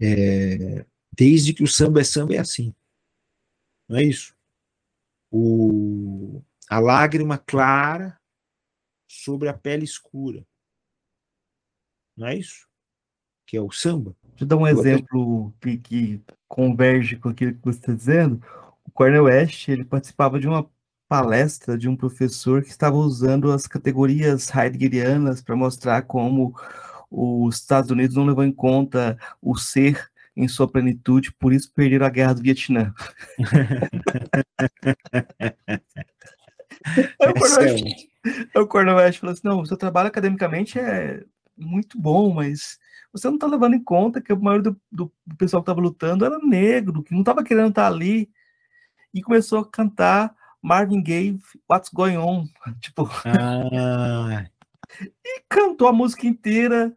É, Desde que o samba é samba é assim. Não é isso? O, a lágrima clara sobre a pele escura. Não é isso? Que é o samba. Deixa eu dar um exemplo que, que converge com aquilo que você está dizendo. O Cornel West ele participava de uma palestra de um professor que estava usando as categorias heideggerianas para mostrar como os Estados Unidos não levou em conta o ser em sua plenitude, por isso perderam a guerra do Vietnã. <laughs> Aí o Cornel falou assim: não, o seu trabalho academicamente é muito bom, mas você não está levando em conta que o maior do, do pessoal que estava lutando era negro, que não estava querendo estar tá ali. E começou a cantar Marvin Gaye, What's Going On? <laughs> Tipo. Ah. <laughs> e cantou a música inteira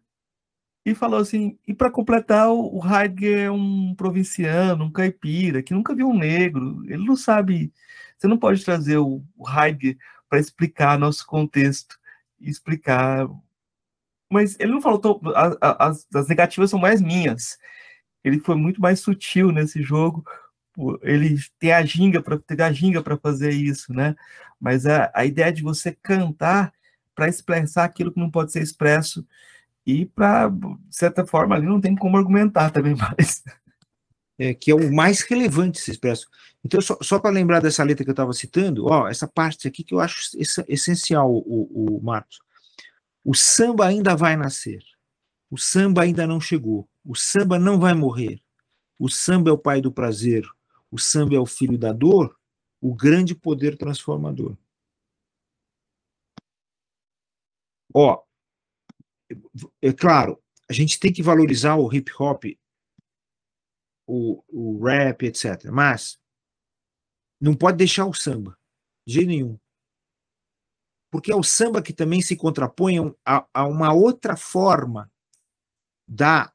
e falou assim: e para completar, o Heidegger é um provinciano, um caipira, que nunca viu um negro, ele não sabe. Você não pode trazer o Heidegger para explicar nosso contexto, explicar. Mas ele não falou, tão, as, as negativas são mais minhas. Ele foi muito mais sutil nesse jogo. Ele tem a ginga para ter a ginga para fazer isso, né? Mas a, a ideia de você cantar para expressar aquilo que não pode ser expresso e para, de certa forma, ali não tem como argumentar também <laughs> mais. É, que é o mais relevante se expresso. Então, só, só para lembrar dessa letra que eu estava citando, ó, essa parte aqui que eu acho essencial, o, o Marcos. O samba ainda vai nascer. O samba ainda não chegou. O samba não vai morrer. O samba é o pai do prazer. O samba é o filho da dor. o grande poder transformador. Ó, é claro, a gente tem que valorizar o hip hop, o, o rap, etc. Mas não pode deixar o samba, de jeito nenhum. Porque é o samba que também se contrapõe a, a uma outra forma da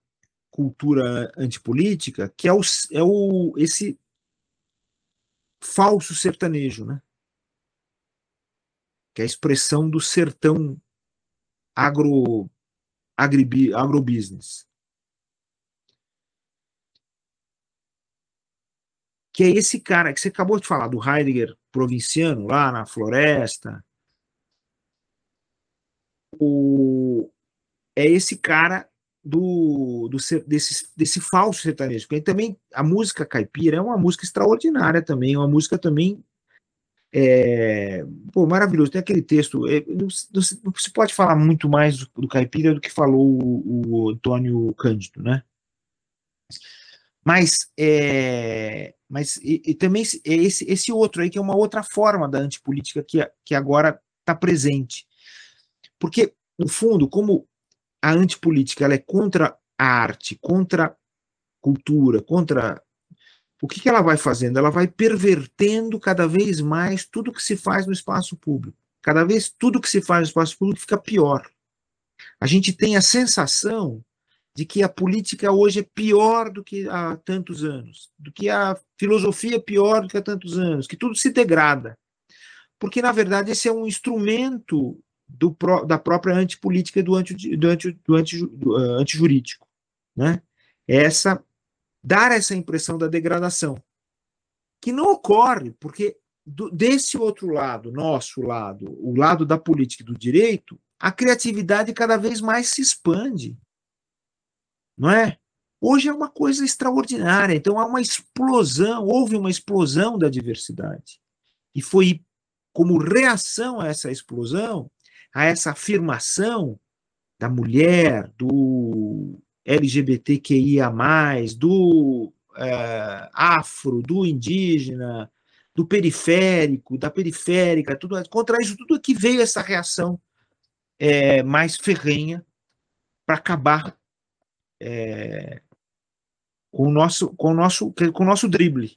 cultura antipolítica, que é, o, é o, esse falso sertanejo, né? que é a expressão do sertão agro, agribi, agrobusiness. Que é esse cara que você acabou de falar, do Heidegger provinciano, lá na floresta. O, é esse cara do, do desse, desse falso sertanejo. Porque também a música caipira é uma música extraordinária também, uma música também é, pô, maravilhoso. Tem aquele texto. É, não, não, não, se pode falar muito mais do, do caipira do que falou o, o Antônio Cândido, né? Mas, é, mas e, e também esse, esse outro aí, que é uma outra forma da antipolítica que, que agora está presente. Porque, no fundo, como a antipolítica ela é contra a arte, contra a cultura, contra. O que, que ela vai fazendo? Ela vai pervertendo cada vez mais tudo que se faz no espaço público. Cada vez tudo que se faz no espaço público fica pior. A gente tem a sensação de que a política hoje é pior do que há tantos anos, do que a filosofia é pior do que há tantos anos, que tudo se degrada. Porque, na verdade, esse é um instrumento do, da própria antipolítica e do, anti, do, anti, do, anti, do uh, antijurídico. Né? Essa, dar essa impressão da degradação, que não ocorre, porque do, desse outro lado, nosso lado, o lado da política e do direito, a criatividade cada vez mais se expande. Não é? Hoje é uma coisa extraordinária, então há uma explosão, houve uma explosão da diversidade. E foi como reação a essa explosão a essa afirmação da mulher, do LGBTQIA, do é, afro, do indígena, do periférico, da periférica, tudo contra isso tudo que veio essa reação é, mais ferrenha para acabar é, com o nosso com o nosso com o nosso drible,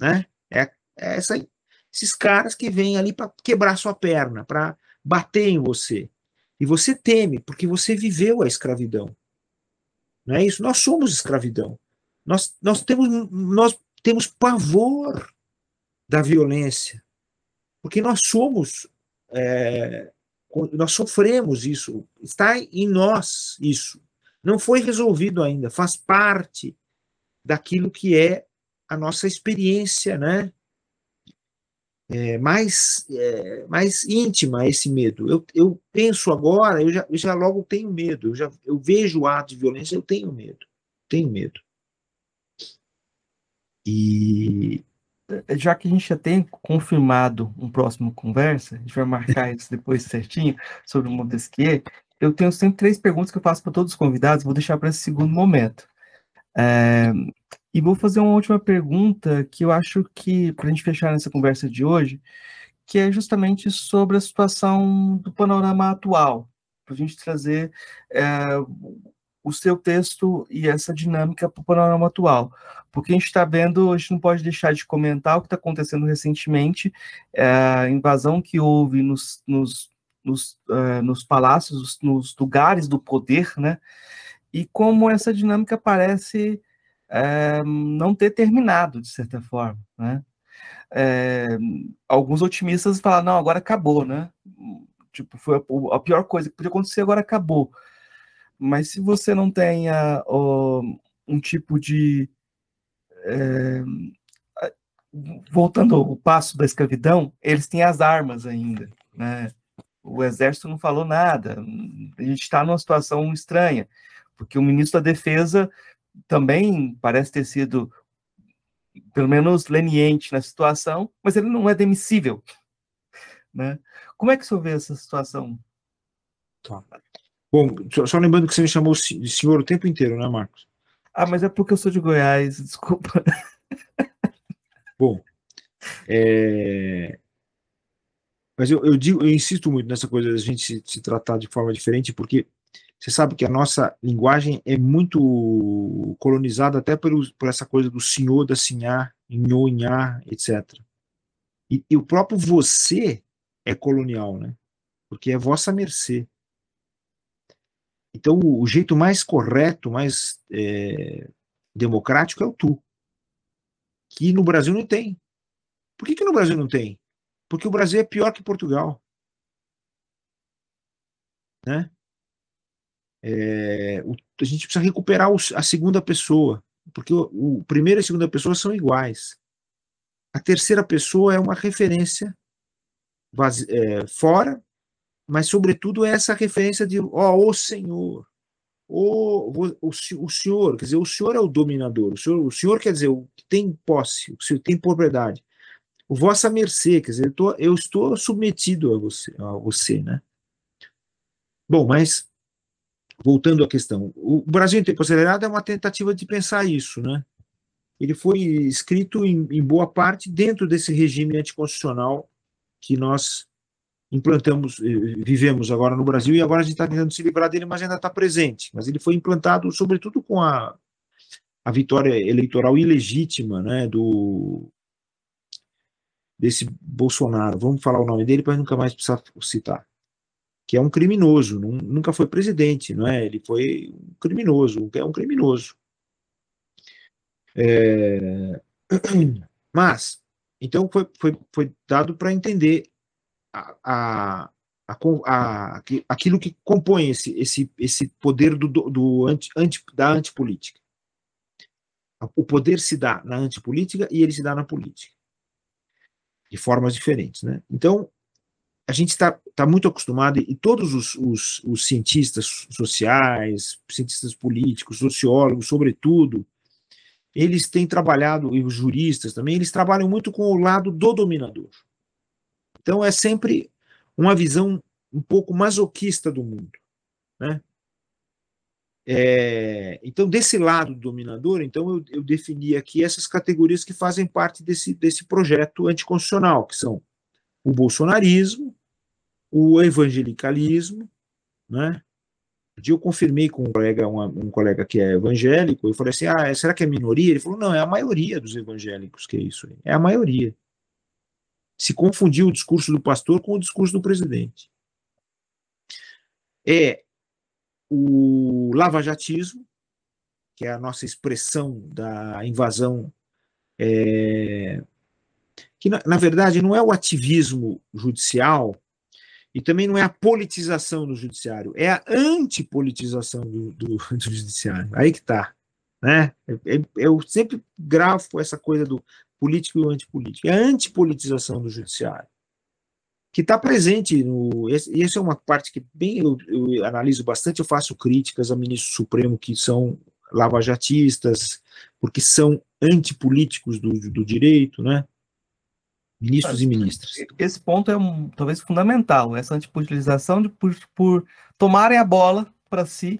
né? É, é essa, esses caras que vêm ali para quebrar sua perna, para bater em você. E você teme, porque você viveu a escravidão. Não é isso? Nós somos escravidão. Nós, nós, temos, nós temos pavor da violência, porque nós somos, é, nós sofremos isso, está em nós isso. Não foi resolvido ainda, faz parte daquilo que é a nossa experiência, né? É, mais, é, mais íntima esse medo. Eu, eu penso agora, eu já, eu já logo tenho medo, eu, já, eu vejo o ato de violência, eu tenho medo, tenho medo. E já que a gente já tem confirmado um próximo conversa, a gente vai marcar isso depois certinho sobre o Montesquieu, eu tenho sempre três perguntas que eu faço para todos os convidados, vou deixar para esse segundo momento. É, e vou fazer uma última pergunta que eu acho que, para a gente fechar nessa conversa de hoje, que é justamente sobre a situação do panorama atual, para a gente trazer é, o seu texto e essa dinâmica para o panorama atual. Porque a gente está vendo, a gente não pode deixar de comentar o que está acontecendo recentemente, é, a invasão que houve nos, nos, nos, uh, nos palácios, nos lugares do poder, né? E como essa dinâmica parece é, não ter terminado, de certa forma. Né? É, alguns otimistas falam, não, agora acabou, né? Tipo, foi a, a, pior coisa que podia acontecer, agora acabou. Mas se você não tenha um tipo de. É, voltando ao passo da escravidão, eles têm as armas ainda, né? O exército não falou nada. A gente está numa situação estranha, porque o ministro da Defesa também parece ter sido, pelo menos, leniente na situação, mas ele não é demissível. Né? Como é que você vê essa situação? Tá. Bom, só lembrando que você me chamou de senhor o tempo inteiro, né, Marcos? Ah, mas é porque eu sou de Goiás, <laughs> desculpa. Bom, É, mas eu, eu, digo, eu insisto muito nessa coisa da gente se, se, tratar de forma diferente, porque você sabe que a nossa linguagem é muito colonizada até por, essa coisa do senhor, da sinhá, inhô, inhá, etc. E, e, o próprio você é colonial, né? Porque é vossa mercê. Então, o, o jeito mais correto, mais é, democrático é o tu. Que no Brasil não tem. Por que, que no Brasil não tem? Porque o Brasil é pior que Portugal. Né? É, o, a gente precisa recuperar o, a segunda pessoa, porque o, o primeira e a segunda pessoa são iguais. A terceira pessoa é uma referência é, fora, mas sobretudo é essa referência de ó, o Senhor, o, o, o, Senhor, quer dizer, o Senhor é o dominador, o Senhor, o senhor quer dizer, o que tem posse, o Senhor tem propriedade o vossa mercê, quer dizer, eu, tô, eu estou submetido a você, a você, né? Bom, mas voltando à questão, o Brasil em tempo acelerado é uma tentativa de pensar isso, né? Ele foi escrito em, em boa parte dentro desse regime anticonstitucional que nós implantamos, eh, vivemos agora no Brasil e agora a gente está tentando se livrar dele, mas ainda está presente. Mas ele foi implantado, sobretudo, com a, a vitória eleitoral ilegítima né, do desse Bolsonaro, vamos falar o nome dele para nunca mais precisar citar, que é um criminoso, nunca foi presidente, não é? Ele foi um criminoso, é um criminoso. É... <clears throat> Mas, então foi, foi, foi dado para entender a, a, a, a, aquilo que compõe esse, esse, esse poder do, do anti, anti, da antipolítica. O poder se dá na antipolítica e ele se dá na política de formas diferentes. Né? Então, a gente está tá muito acostumado, e todos os, os, os, cientistas sociais, cientistas políticos, sociólogos, sobretudo, eles têm trabalhado, e os juristas também, eles trabalham muito com o lado do dominador. Então, é sempre uma visão um pouco masoquista do mundo. Né? É, então, desse lado dominador, então eu, eu, defini aqui essas categorias que fazem parte desse, desse projeto anticonstitucional, que são o bolsonarismo, o evangelicalismo, né? Dia eu confirmei com um colega, um colega que é evangélico, eu falei assim, ah, será que é minoria? Ele falou, não, é a maioria dos evangélicos que é isso aí, é a maioria. Se confundiu o discurso do pastor com o discurso do presidente. É o lavajatismo, que é a nossa expressão da invasão, é, que na, na, verdade não é o ativismo judicial e também não é a politização do judiciário, é a antipolitização do, do, <laughs> do judiciário. Aí que está. Né? Eu sempre gravo essa coisa do político e antipolítico. É a antipolitização do judiciário que está presente no. E essa é uma parte que bem eu, eu, analiso bastante, eu faço críticas a ministro Supremo que são lavajatistas, porque são antipolíticos do, do direito, né? Ministros e ministras. Esse ponto é um, talvez fundamental, essa antipolitização de, por, por tomarem a bola para si,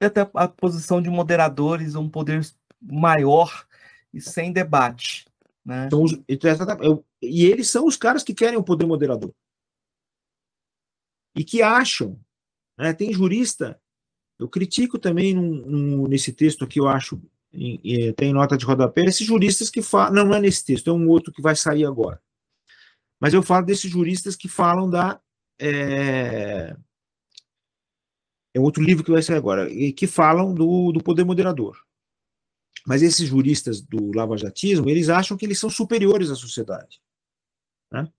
até a posição de moderadores, um poder maior e sem debate. Né? Então, eu, e eles são os caras que querem o poder moderador. E que acham. Né, tem jurista, eu critico também num, num, nesse texto aqui, eu acho, tem nota de rodapé, esses juristas que falam. Não, não é nesse texto, é um outro que vai sair agora. Mas eu falo desses juristas que falam da. É, é outro livro que vai sair agora, que falam do, do poder moderador. Mas esses juristas do lavajatismo, eles acham que eles são superiores à sociedade. Né?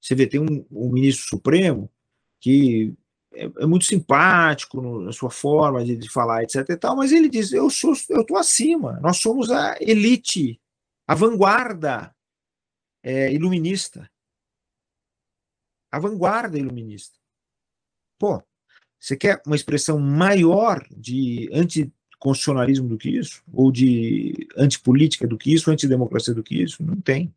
Você vê, tem um, um ministro supremo que é, é muito simpático no, na sua forma de, de, falar, etc. E tal, mas ele diz: eu sou, eu estou acima. Nós somos a elite, a vanguarda é, iluminista, a vanguarda iluminista. Pô, você quer uma expressão maior de anticonstitucionalismo do que isso? Ou de antipolítica do que isso? Antidemocracia do que isso? Não tem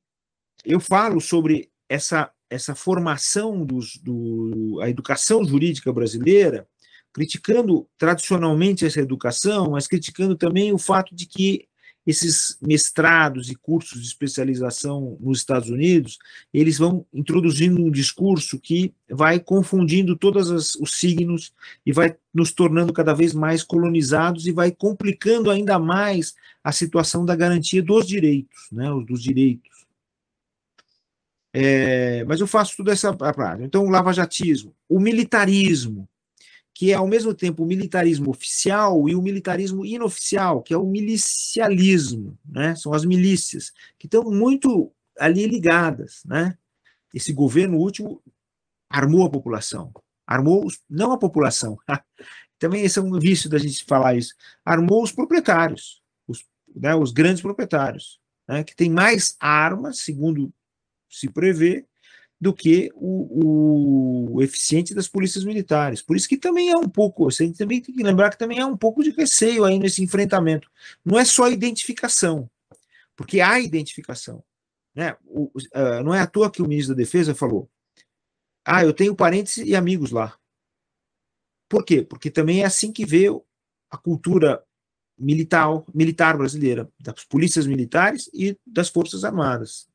eu falo sobre essa, essa formação dos, do, a educação jurídica brasileira, criticando tradicionalmente essa educação, mas criticando também o fato de que esses mestrados e cursos de especialização nos Estados Unidos, eles vão introduzindo um discurso que vai confundindo todos os signos e vai nos tornando cada vez mais colonizados e vai complicando ainda mais a situação da garantia dos direitos, né, dos direitos. É, mas eu faço toda essa prática. Então, o lavajatismo, o militarismo, que é ao mesmo tempo o militarismo oficial e o militarismo inoficial, que é o milicialismo, né? São as milícias que estão muito ali ligadas, né? Esse governo último armou a população, armou os, não a população. <laughs> Também esse é um vício da gente falar isso. Armou os proprietários, os, né, os grandes proprietários, né, que têm mais armas, segundo se prevê, do que o, o, eficiente das polícias militares. Por isso que também é um pouco, você também tem que lembrar que também é um pouco de receio aí nesse enfrentamento. Não é só identificação, porque há identificação. Né? O, uh, não é à toa que o ministro da Defesa falou: ah, eu tenho parentes e amigos lá. Por quê? Porque também é assim que vê a cultura militar, militar brasileira, das polícias militares e das forças armadas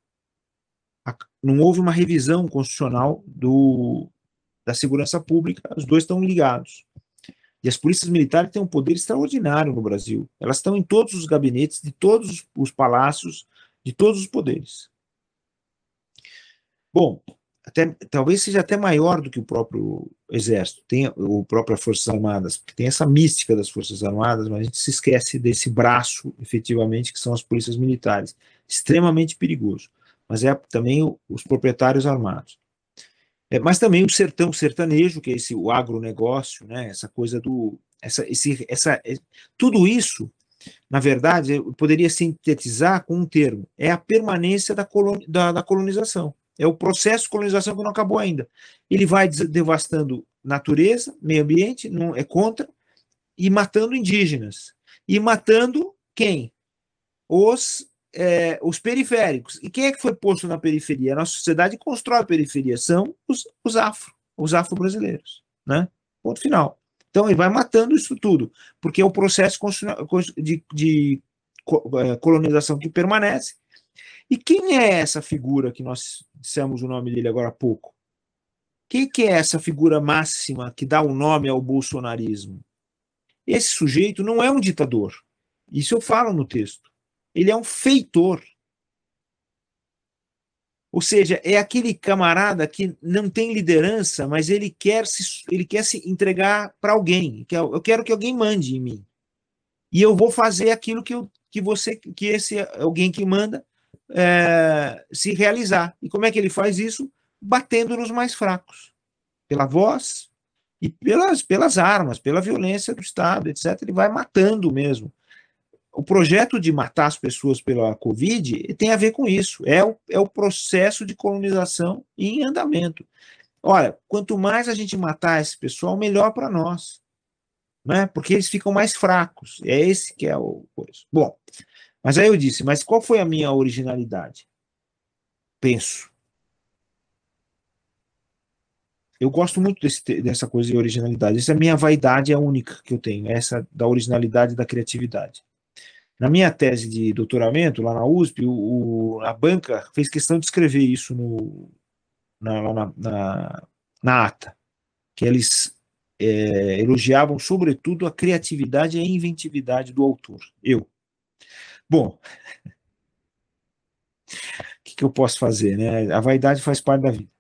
não houve uma revisão constitucional do, da segurança pública, os dois estão ligados. E as polícias militares têm um poder extraordinário no Brasil. Elas estão em todos os gabinetes, de todos os palácios, de todos os poderes. Bom, até, talvez seja até maior do que o próprio Exército, tem o próprio Forças Armadas, porque tem essa mística das Forças Armadas, mas a gente se esquece desse braço, efetivamente, que são as polícias militares. Extremamente perigoso mas é também os proprietários armados. É, mas também o sertão sertanejo, que é esse o agronegócio, né, essa coisa do essa, esse, essa, é, tudo isso, na verdade, poderia sintetizar com um termo: é a permanência da, colon, da, da colonização. É o processo de colonização que não acabou ainda. Ele vai devastando natureza, meio ambiente, não é contra, e matando indígenas. E matando quem? Os é, os periféricos. E quem é que foi posto na periferia? A nossa sociedade constrói a periferia, são os, os afro, os afro-brasileiros. Né? Ponto final. Então ele vai matando isso tudo, porque é o processo de, de é, colonização que permanece. E quem é essa figura que nós dissemos o nome dele agora há pouco? Quem que é essa figura máxima que dá o nome ao bolsonarismo? Esse sujeito não é um ditador. Isso eu falo no texto. Ele é um feitor. Ou seja, é aquele camarada que não tem liderança, mas ele quer se, ele quer se entregar para alguém. Eu quero que alguém mande em mim. E eu vou fazer aquilo que, eu, que você, que esse alguém que manda é, se realizar. E como é que ele faz isso? Batendo nos mais fracos. Pela voz e pelas, pelas armas, pela violência do Estado, etc. Ele vai matando mesmo o projeto de matar as pessoas pela Covid tem a ver com isso. É o, é o processo de colonização em andamento. Olha, quanto mais a gente matar esse pessoal, melhor para nós. Né? Porque eles ficam mais fracos. É esse que é o coisa. Bom, mas aí eu disse, mas qual foi a minha originalidade? Penso. Eu gosto muito desse, dessa coisa de originalidade. Essa minha vaidade é única que eu tenho, essa da originalidade e da criatividade. Na minha tese de doutoramento, lá na USP, o, o, a banca fez questão de escrever isso no, na, na, na, na ata, que eles é, elogiavam, sobretudo, a criatividade e a inventividade do autor. Eu. Bom, o <laughs> que, que eu posso fazer? Né? A vaidade faz parte da vida.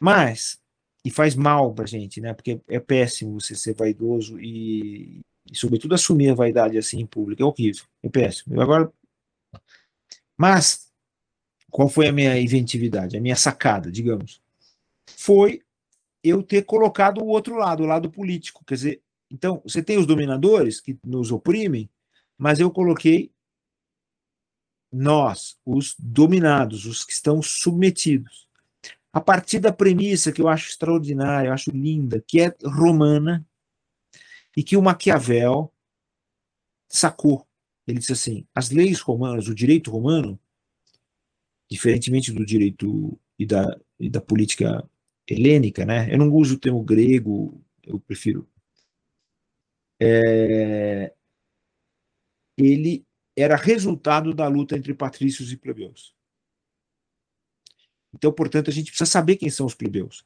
Mas, e faz mal para gente, né? Porque é péssimo você ser vaidoso e, e sobretudo assumir a vaidade assim em público, é horrível, é péssimo. Eu agora, mas qual foi a minha inventividade, a minha sacada, digamos? Foi eu ter colocado o outro lado, o lado político, quer dizer, então você tem os dominadores que nos oprimem, mas eu coloquei nós, os dominados, os que estão submetidos. A partir da premissa que eu acho extraordinária, eu acho linda, que é romana, e que o Maquiavel sacou. Ele disse assim: as leis romanas, o direito romano, diferentemente do direito e da, e da política helênica, né? Eu não uso o termo grego, eu prefiro. É, ele era resultado da luta entre patrícios e plebeus. Então, portanto, a gente precisa saber quem são os plebeus.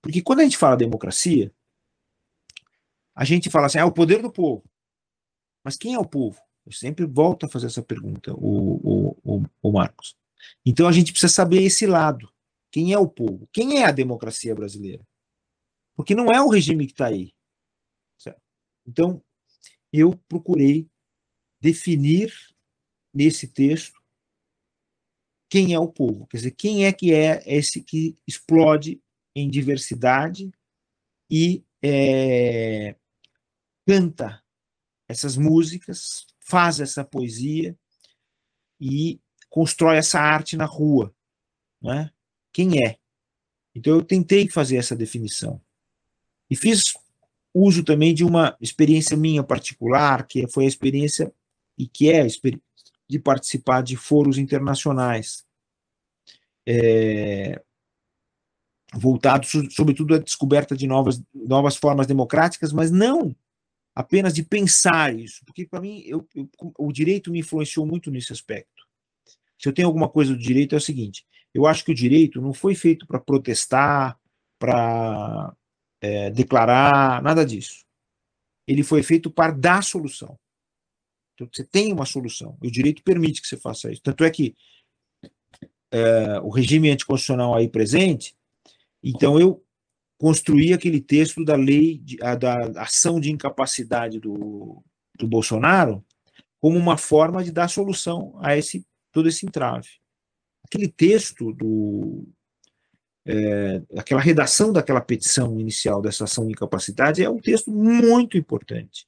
Porque quando a gente fala democracia, a gente fala assim, ah, o poder do povo. Mas quem é o povo? Eu sempre volto a fazer essa pergunta, o, o, o, o Marcos. Então a gente precisa saber esse lado. Quem é o povo? Quem é a democracia brasileira? Porque não é o regime que está aí. Então, eu procurei definir nesse texto quem é o povo. Quer dizer, quem é que é esse que explode em diversidade e é, canta essas músicas, faz essa poesia e constrói essa arte na rua. Né? Quem é? Então eu tentei fazer essa definição. E fiz uso também de uma experiência minha particular, que foi a experiência e que é a experiência de participar de foros internacionais, é, voltados, sobretudo, à descoberta de novas, novas formas democráticas, mas não apenas de pensar isso, porque para mim eu, eu, o direito me influenciou muito nesse aspecto. Se eu tenho alguma coisa do direito é o seguinte: eu acho que o direito não foi feito para protestar, para é, declarar, nada disso. Ele foi feito para dar solução. Então, você tem uma solução, e o direito permite que você faça isso. Tanto é que é, o regime anticonstitucional aí presente, então eu construir aquele texto da lei, de, a, da ação de incapacidade do, do Bolsonaro como uma forma de dar solução a esse todo esse entrave. Aquele texto do é, aquela redação daquela petição inicial dessa ação de incapacidade é um texto muito importante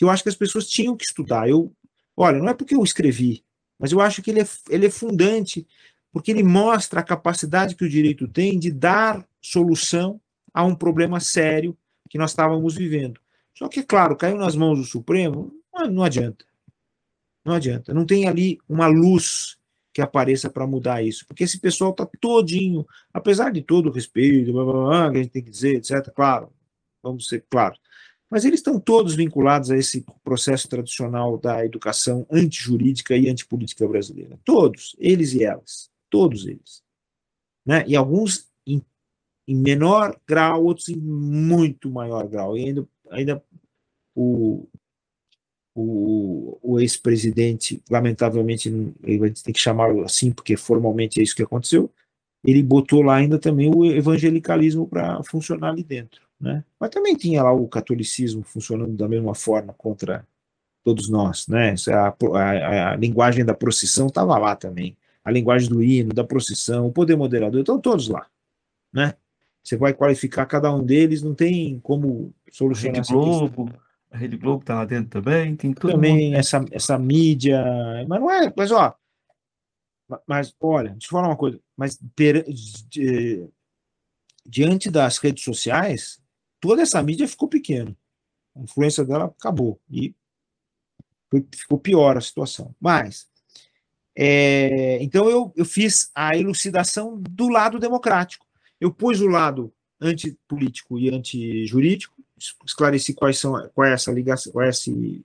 que eu acho que as pessoas tinham que estudar. Eu, olha, não é porque eu escrevi, mas eu acho que ele é, ele é fundante porque ele mostra a capacidade que o direito tem de dar solução a um problema sério que nós estávamos vivendo. Só que, claro, caiu nas mãos do Supremo, não adianta. Não adianta. Não tem ali uma luz que apareça para mudar isso, porque esse pessoal está todinho, apesar de todo o respeito, blá, blá, blá, que a gente tem que dizer, etc. Claro, vamos ser claros. Mas eles estão todos vinculados a esse processo tradicional da educação antijurídica e antipolítica brasileira. Todos, eles e elas. Todos eles. Né? E alguns em menor grau, outros em muito maior grau. E ainda, ainda o, o, o ex-presidente, lamentavelmente, a gente tem que chamá-lo assim, porque formalmente é isso que aconteceu, ele botou lá ainda também o evangelicalismo para funcionar ali dentro. Né? Mas também tinha lá o catolicismo funcionando da mesma forma contra todos nós. Né? A, a, a linguagem da procissão estava lá também. A linguagem do hino, da procissão, o poder moderador, estão todos lá. Né? Você vai qualificar cada um deles, não tem como solucionar Rede Globo, a Rede Globo está lá dentro também, tem tudo. Também essa, essa mídia, mas não é, mas ó, mas olha, deixa eu falar uma coisa, mas de, diante das redes sociais, toda essa mídia ficou pequena. A influência dela acabou e ficou pior a situação. Mas, é, então eu, eu fiz a elucidação do lado democrático. Eu pus o lado antipolítico e antijurídico, esclareci quais são, qual é essa ligação, qual é esse,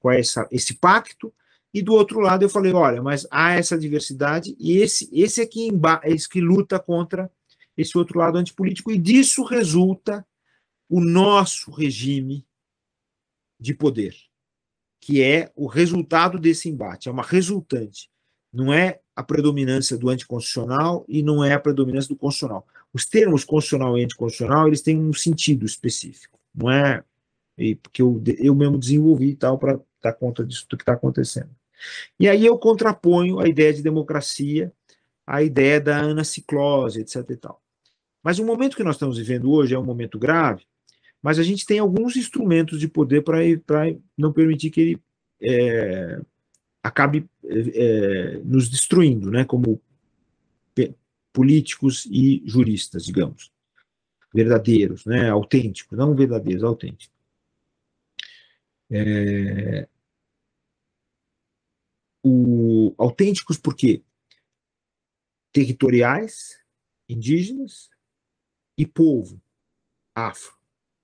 qual é essa, esse pacto, e do outro lado eu falei, olha, mas há essa diversidade, e esse, esse é que, é esse que luta contra esse outro lado antipolítico, e disso resulta o nosso regime de poder, que é o resultado desse embate, é uma resultante. Não é a predominância do anticonstitucional e não é a predominância do constitucional. Os termos constitucional e anticonstitucional, eles têm um sentido específico, não é porque eu, eu mesmo desenvolvi e tal para dar conta disso que está acontecendo. E aí eu contraponho a ideia de democracia à ideia da anaciclose, etc e tal. Mas o momento que nós estamos vivendo hoje é um momento grave, mas a gente tem alguns instrumentos de poder para não permitir que ele é, acabe é, nos destruindo, né, como políticos e juristas, digamos, verdadeiros, né, autênticos, não verdadeiros, autênticos. É, o, autênticos porque territoriais, indígenas e povo afro,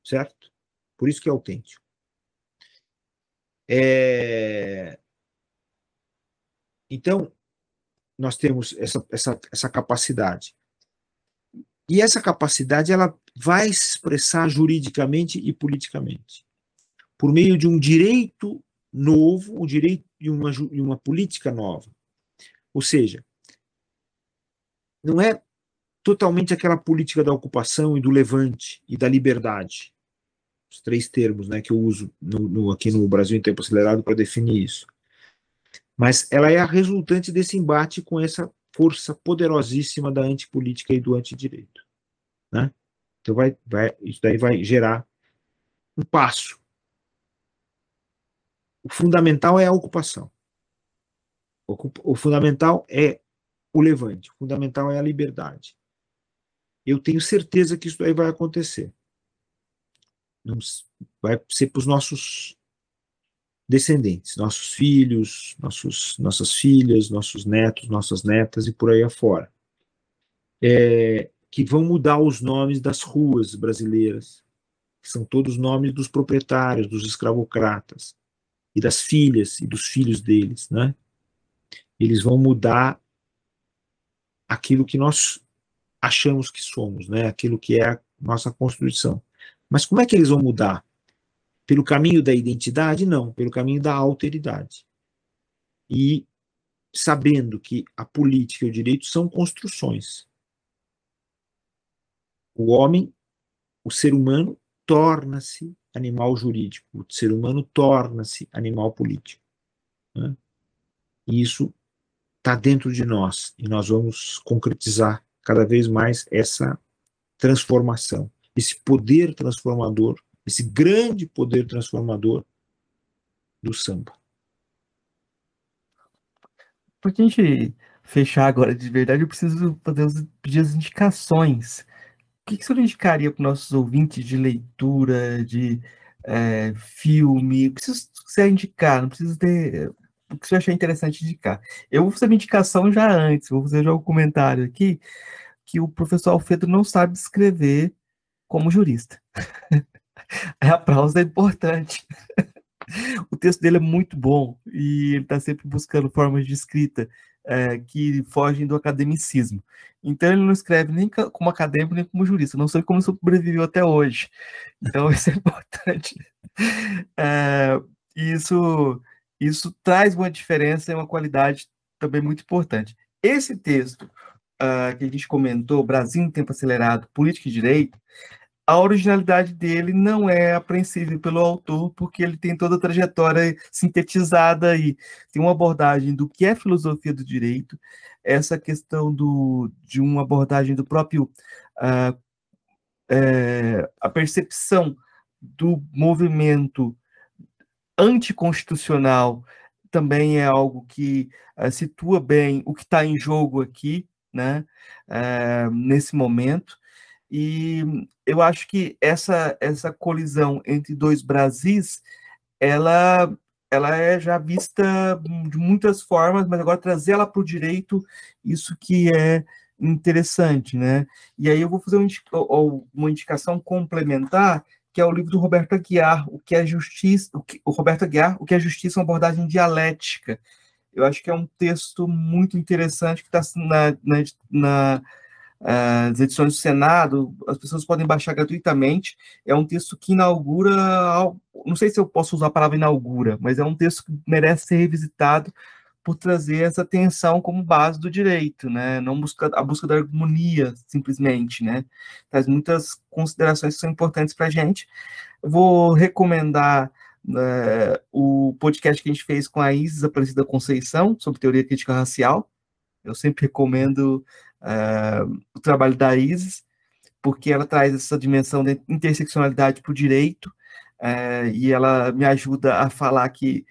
certo? Por isso que é autêntico. É, Então, nós temos essa, essa, essa capacidade. E essa capacidade ela vai se expressar juridicamente e politicamente por meio de um direito novo, um direito de uma, de uma política nova. Ou seja, não é totalmente aquela política da ocupação e do levante e da liberdade. Os três termos né, que eu uso no, no, aqui no Brasil em tempo acelerado para definir isso. Mas ela é a resultante desse embate com essa força poderosíssima da antipolítica e do antidireito. Né? Então vai, vai, isso daí vai gerar um passo. O fundamental é a ocupação. O, o fundamental é o levante. O fundamental é a liberdade. Eu tenho certeza que isso aí vai acontecer. Vai ser para os nossos descendentes, nossos filhos, nossos, nossas filhas, nossos netos, nossas netas e por aí afora. É, que vão mudar os nomes das ruas brasileiras, que são todos nomes dos proprietários, dos escravocratas, e das filhas e dos filhos deles, né? Eles vão mudar aquilo que nós achamos que somos, né? Aquilo que é a nossa constituição. Mas como é que eles vão mudar? Pelo caminho da identidade? Não, pelo caminho da alteridade. E sabendo que a política e o direito são construções. O homem, o ser humano, torna-se animal jurídico, o ser humano torna-se animal político. Né? E isso está dentro de nós, e nós vamos concretizar cada vez mais essa transformação, esse poder transformador, esse grande poder transformador do samba. Para a gente fechar agora de verdade, eu preciso fazer pedir as indicações que, que você indicaria para os nossos ouvintes de leitura, de é, filme? O que você indicar? Não precisa ter. O que você achar interessante indicar. Eu vou fazer uma indicação já antes, vou fazer já um comentário aqui, que o professor Alfredo não sabe escrever como jurista. <laughs> <laughs> a prosa é importante. <laughs> o texto dele é muito bom e ele está sempre buscando formas de escrita é, que fogem do academicismo. Então ele não escreve nem como acadêmico nem como jurista. Não sei como sobreviveu até hoje. Então <laughs> isso é importante. É, isso isso traz uma diferença e uma qualidade também muito importante. Esse texto uh, que a gente comentou, Brasil em Tempo Acelerado, Política e Direito, a originalidade dele não é apreensível pelo autor, porque ele tem toda a trajetória sintetizada e tem uma abordagem do que é filosofia do direito, essa questão do, de uma abordagem do próprio uh, é, a percepção do movimento anticonstitucional também é algo que uh, situa bem o que está em jogo aqui, né, uh, nesse momento. E eu acho que essa, essa colisão entre dois Brasis, ela, ela é já vista de muitas formas, mas agora trazer ela para o direito, isso que é interessante, né? E aí eu vou fazer uma indicação complementar, que é o livro do Roberto Aguiar, o que é justiça, o, que, o Roberto Aguiar, o que é justiça, uma abordagem dialética. Eu acho que é um texto muito interessante que está na, na, na as edições do Senado, as pessoas podem baixar gratuitamente. É um texto que inaugura, não sei se eu posso usar a palavra inaugura, mas é um texto que merece ser revisitado por trazer essa tensão como base do direito, né? Não busca a busca da harmonia simplesmente, né? Traz muitas considerações que são importantes para a gente. vou recomendar uh, o podcast que a gente fez com a Isis Aparecida Conceição sobre teoria crítica racial. Eu sempre recomendo uh, o trabalho da Isis, porque ela traz essa dimensão de interseccionalidade para o direito, uh, e ela me ajuda a falar que,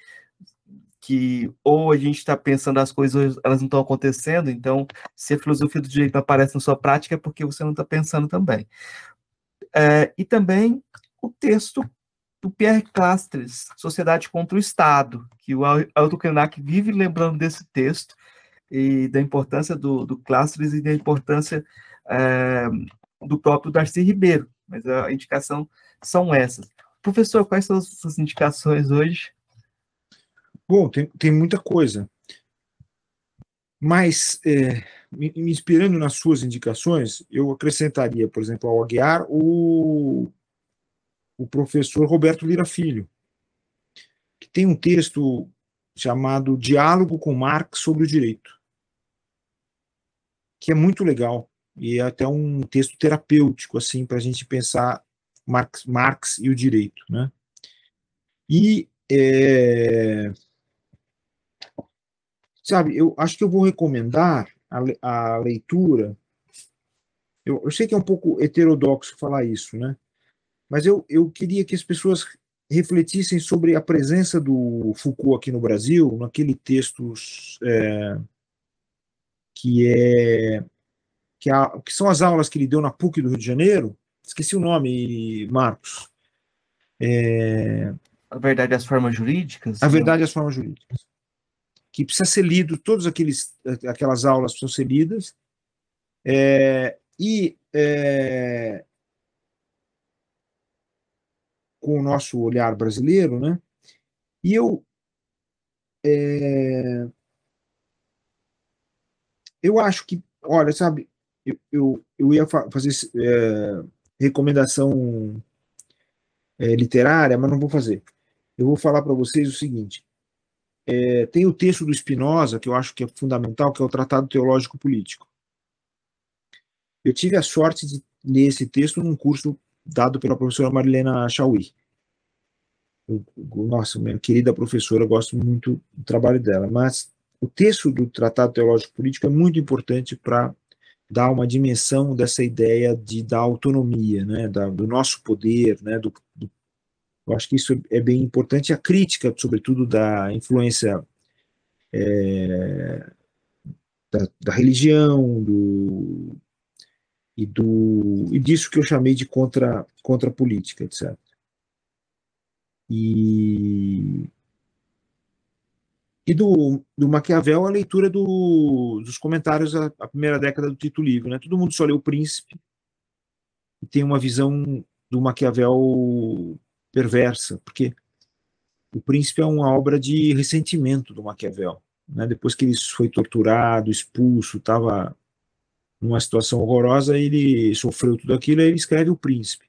que ou a gente está pensando as coisas, elas não estão acontecendo, então, se a filosofia do direito não aparece na sua prática, é porque você não está pensando também. Uh, e também o texto do Pierre Clastres, Sociedade contra o Estado, que o Aldo Krenak vive lembrando desse texto, e da importância do, do Clásteres e da importância é, do próprio Darcy Ribeiro. Mas a indicação são essas. Professor, quais são as suas indicações hoje? Bom, tem, tem muita coisa. Mas, é, me, me, inspirando nas suas indicações, eu acrescentaria, por exemplo, ao Aguiar, o, o professor Roberto Lira Filho, que tem um texto chamado Diálogo com Marx sobre o Direito, que é muito legal e é até um texto terapêutico assim para a gente pensar Marx, Marx e o direito, né? E é, sabe, eu acho que eu vou recomendar a, a leitura. Eu, eu sei que é um pouco heterodoxo falar isso, né? Mas eu, eu queria que as pessoas refletissem sobre a presença do Foucault aqui no Brasil, naquele texto é, que é que, a, que, são as aulas que ele deu na PUC do Rio de Janeiro. Esqueci o nome, Marcos. É, a verdade e as formas jurídicas? A verdade e as formas jurídicas. Que precisa ser lido, todas aquelas aulas precisam ser lidas. É, e é, com o nosso olhar brasileiro, né? E eu é, eu acho que, olha, sabe, eu, eu, eu ia fa fazer é, recomendação é, literária, mas não vou fazer. Eu vou falar para vocês o seguinte: é, tem o texto do Spinoza, que eu acho que é fundamental, que é o Tratado Teológico Político. Eu tive a sorte de ler esse texto num curso dado pela professora Marilena Chauí. nossa, minha querida professora, gosto muito do trabalho dela, mas o texto do Tratado Teológico Político é muito importante para dar uma dimensão dessa ideia de da autonomia, né, da, do nosso poder, né, do, do, eu acho que isso é bem importante. A crítica, sobretudo, da influência é, da, da, religião, do, e, do, e disso que eu chamei de contra, contra política, etc. E, e do, do Maquiavel a leitura do, dos comentários à, à, primeira década do Tito Livre. Né? Todo mundo só lê o Príncipe e tem uma visão do Maquiavel perversa, porque o Príncipe é uma obra de ressentimento do Maquiavel. Né? Depois que ele foi torturado, expulso, estava numa situação horrorosa, ele sofreu tudo aquilo, aí ele escreve o Príncipe.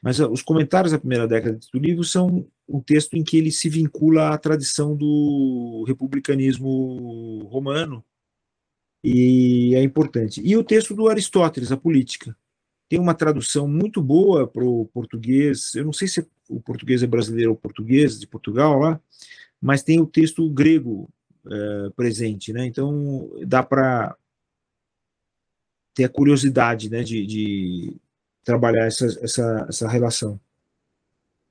Mas ah, os comentários da primeira década do livro são um texto em que ele se vincula à tradição do republicanismo romano, e é importante. E o texto do Aristóteles, a política, tem uma tradução muito boa para o português. Eu não sei se o português é brasileiro ou português de Portugal lá, mas tem o texto grego é, presente, né? Então dá para ter a curiosidade, né, de, de trabalhar essa, essa, essa relação.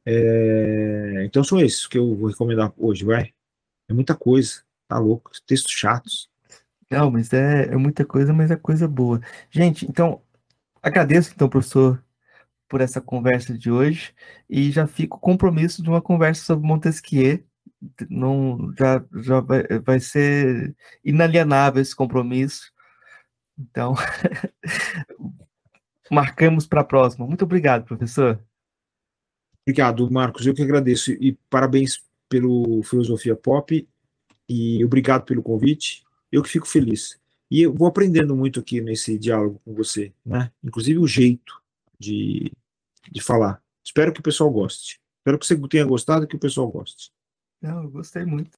É, então são esses que eu vou recomendar hoje, vai. É muita coisa, tá louco, textos chatos. Não, mas é, é muita coisa, mas é coisa boa. Gente, então Agradeço, então, professor, por essa conversa de hoje e já fico com compromisso de uma conversa sobre Montesquieu. Não, já já vai, vai ser inalienável esse compromisso. Então, <laughs> marcamos para a próxima. Muito obrigado, professor. Obrigado, Marcos. Eu que agradeço e parabéns pelo Filosofia Pop e obrigado pelo convite. Eu que fico feliz. E eu vou aprendendo muito aqui nesse diálogo com você, né? Inclusive o jeito de, de falar. Espero que o pessoal goste. Espero que você tenha gostado e que o pessoal goste. Não, eu gostei muito.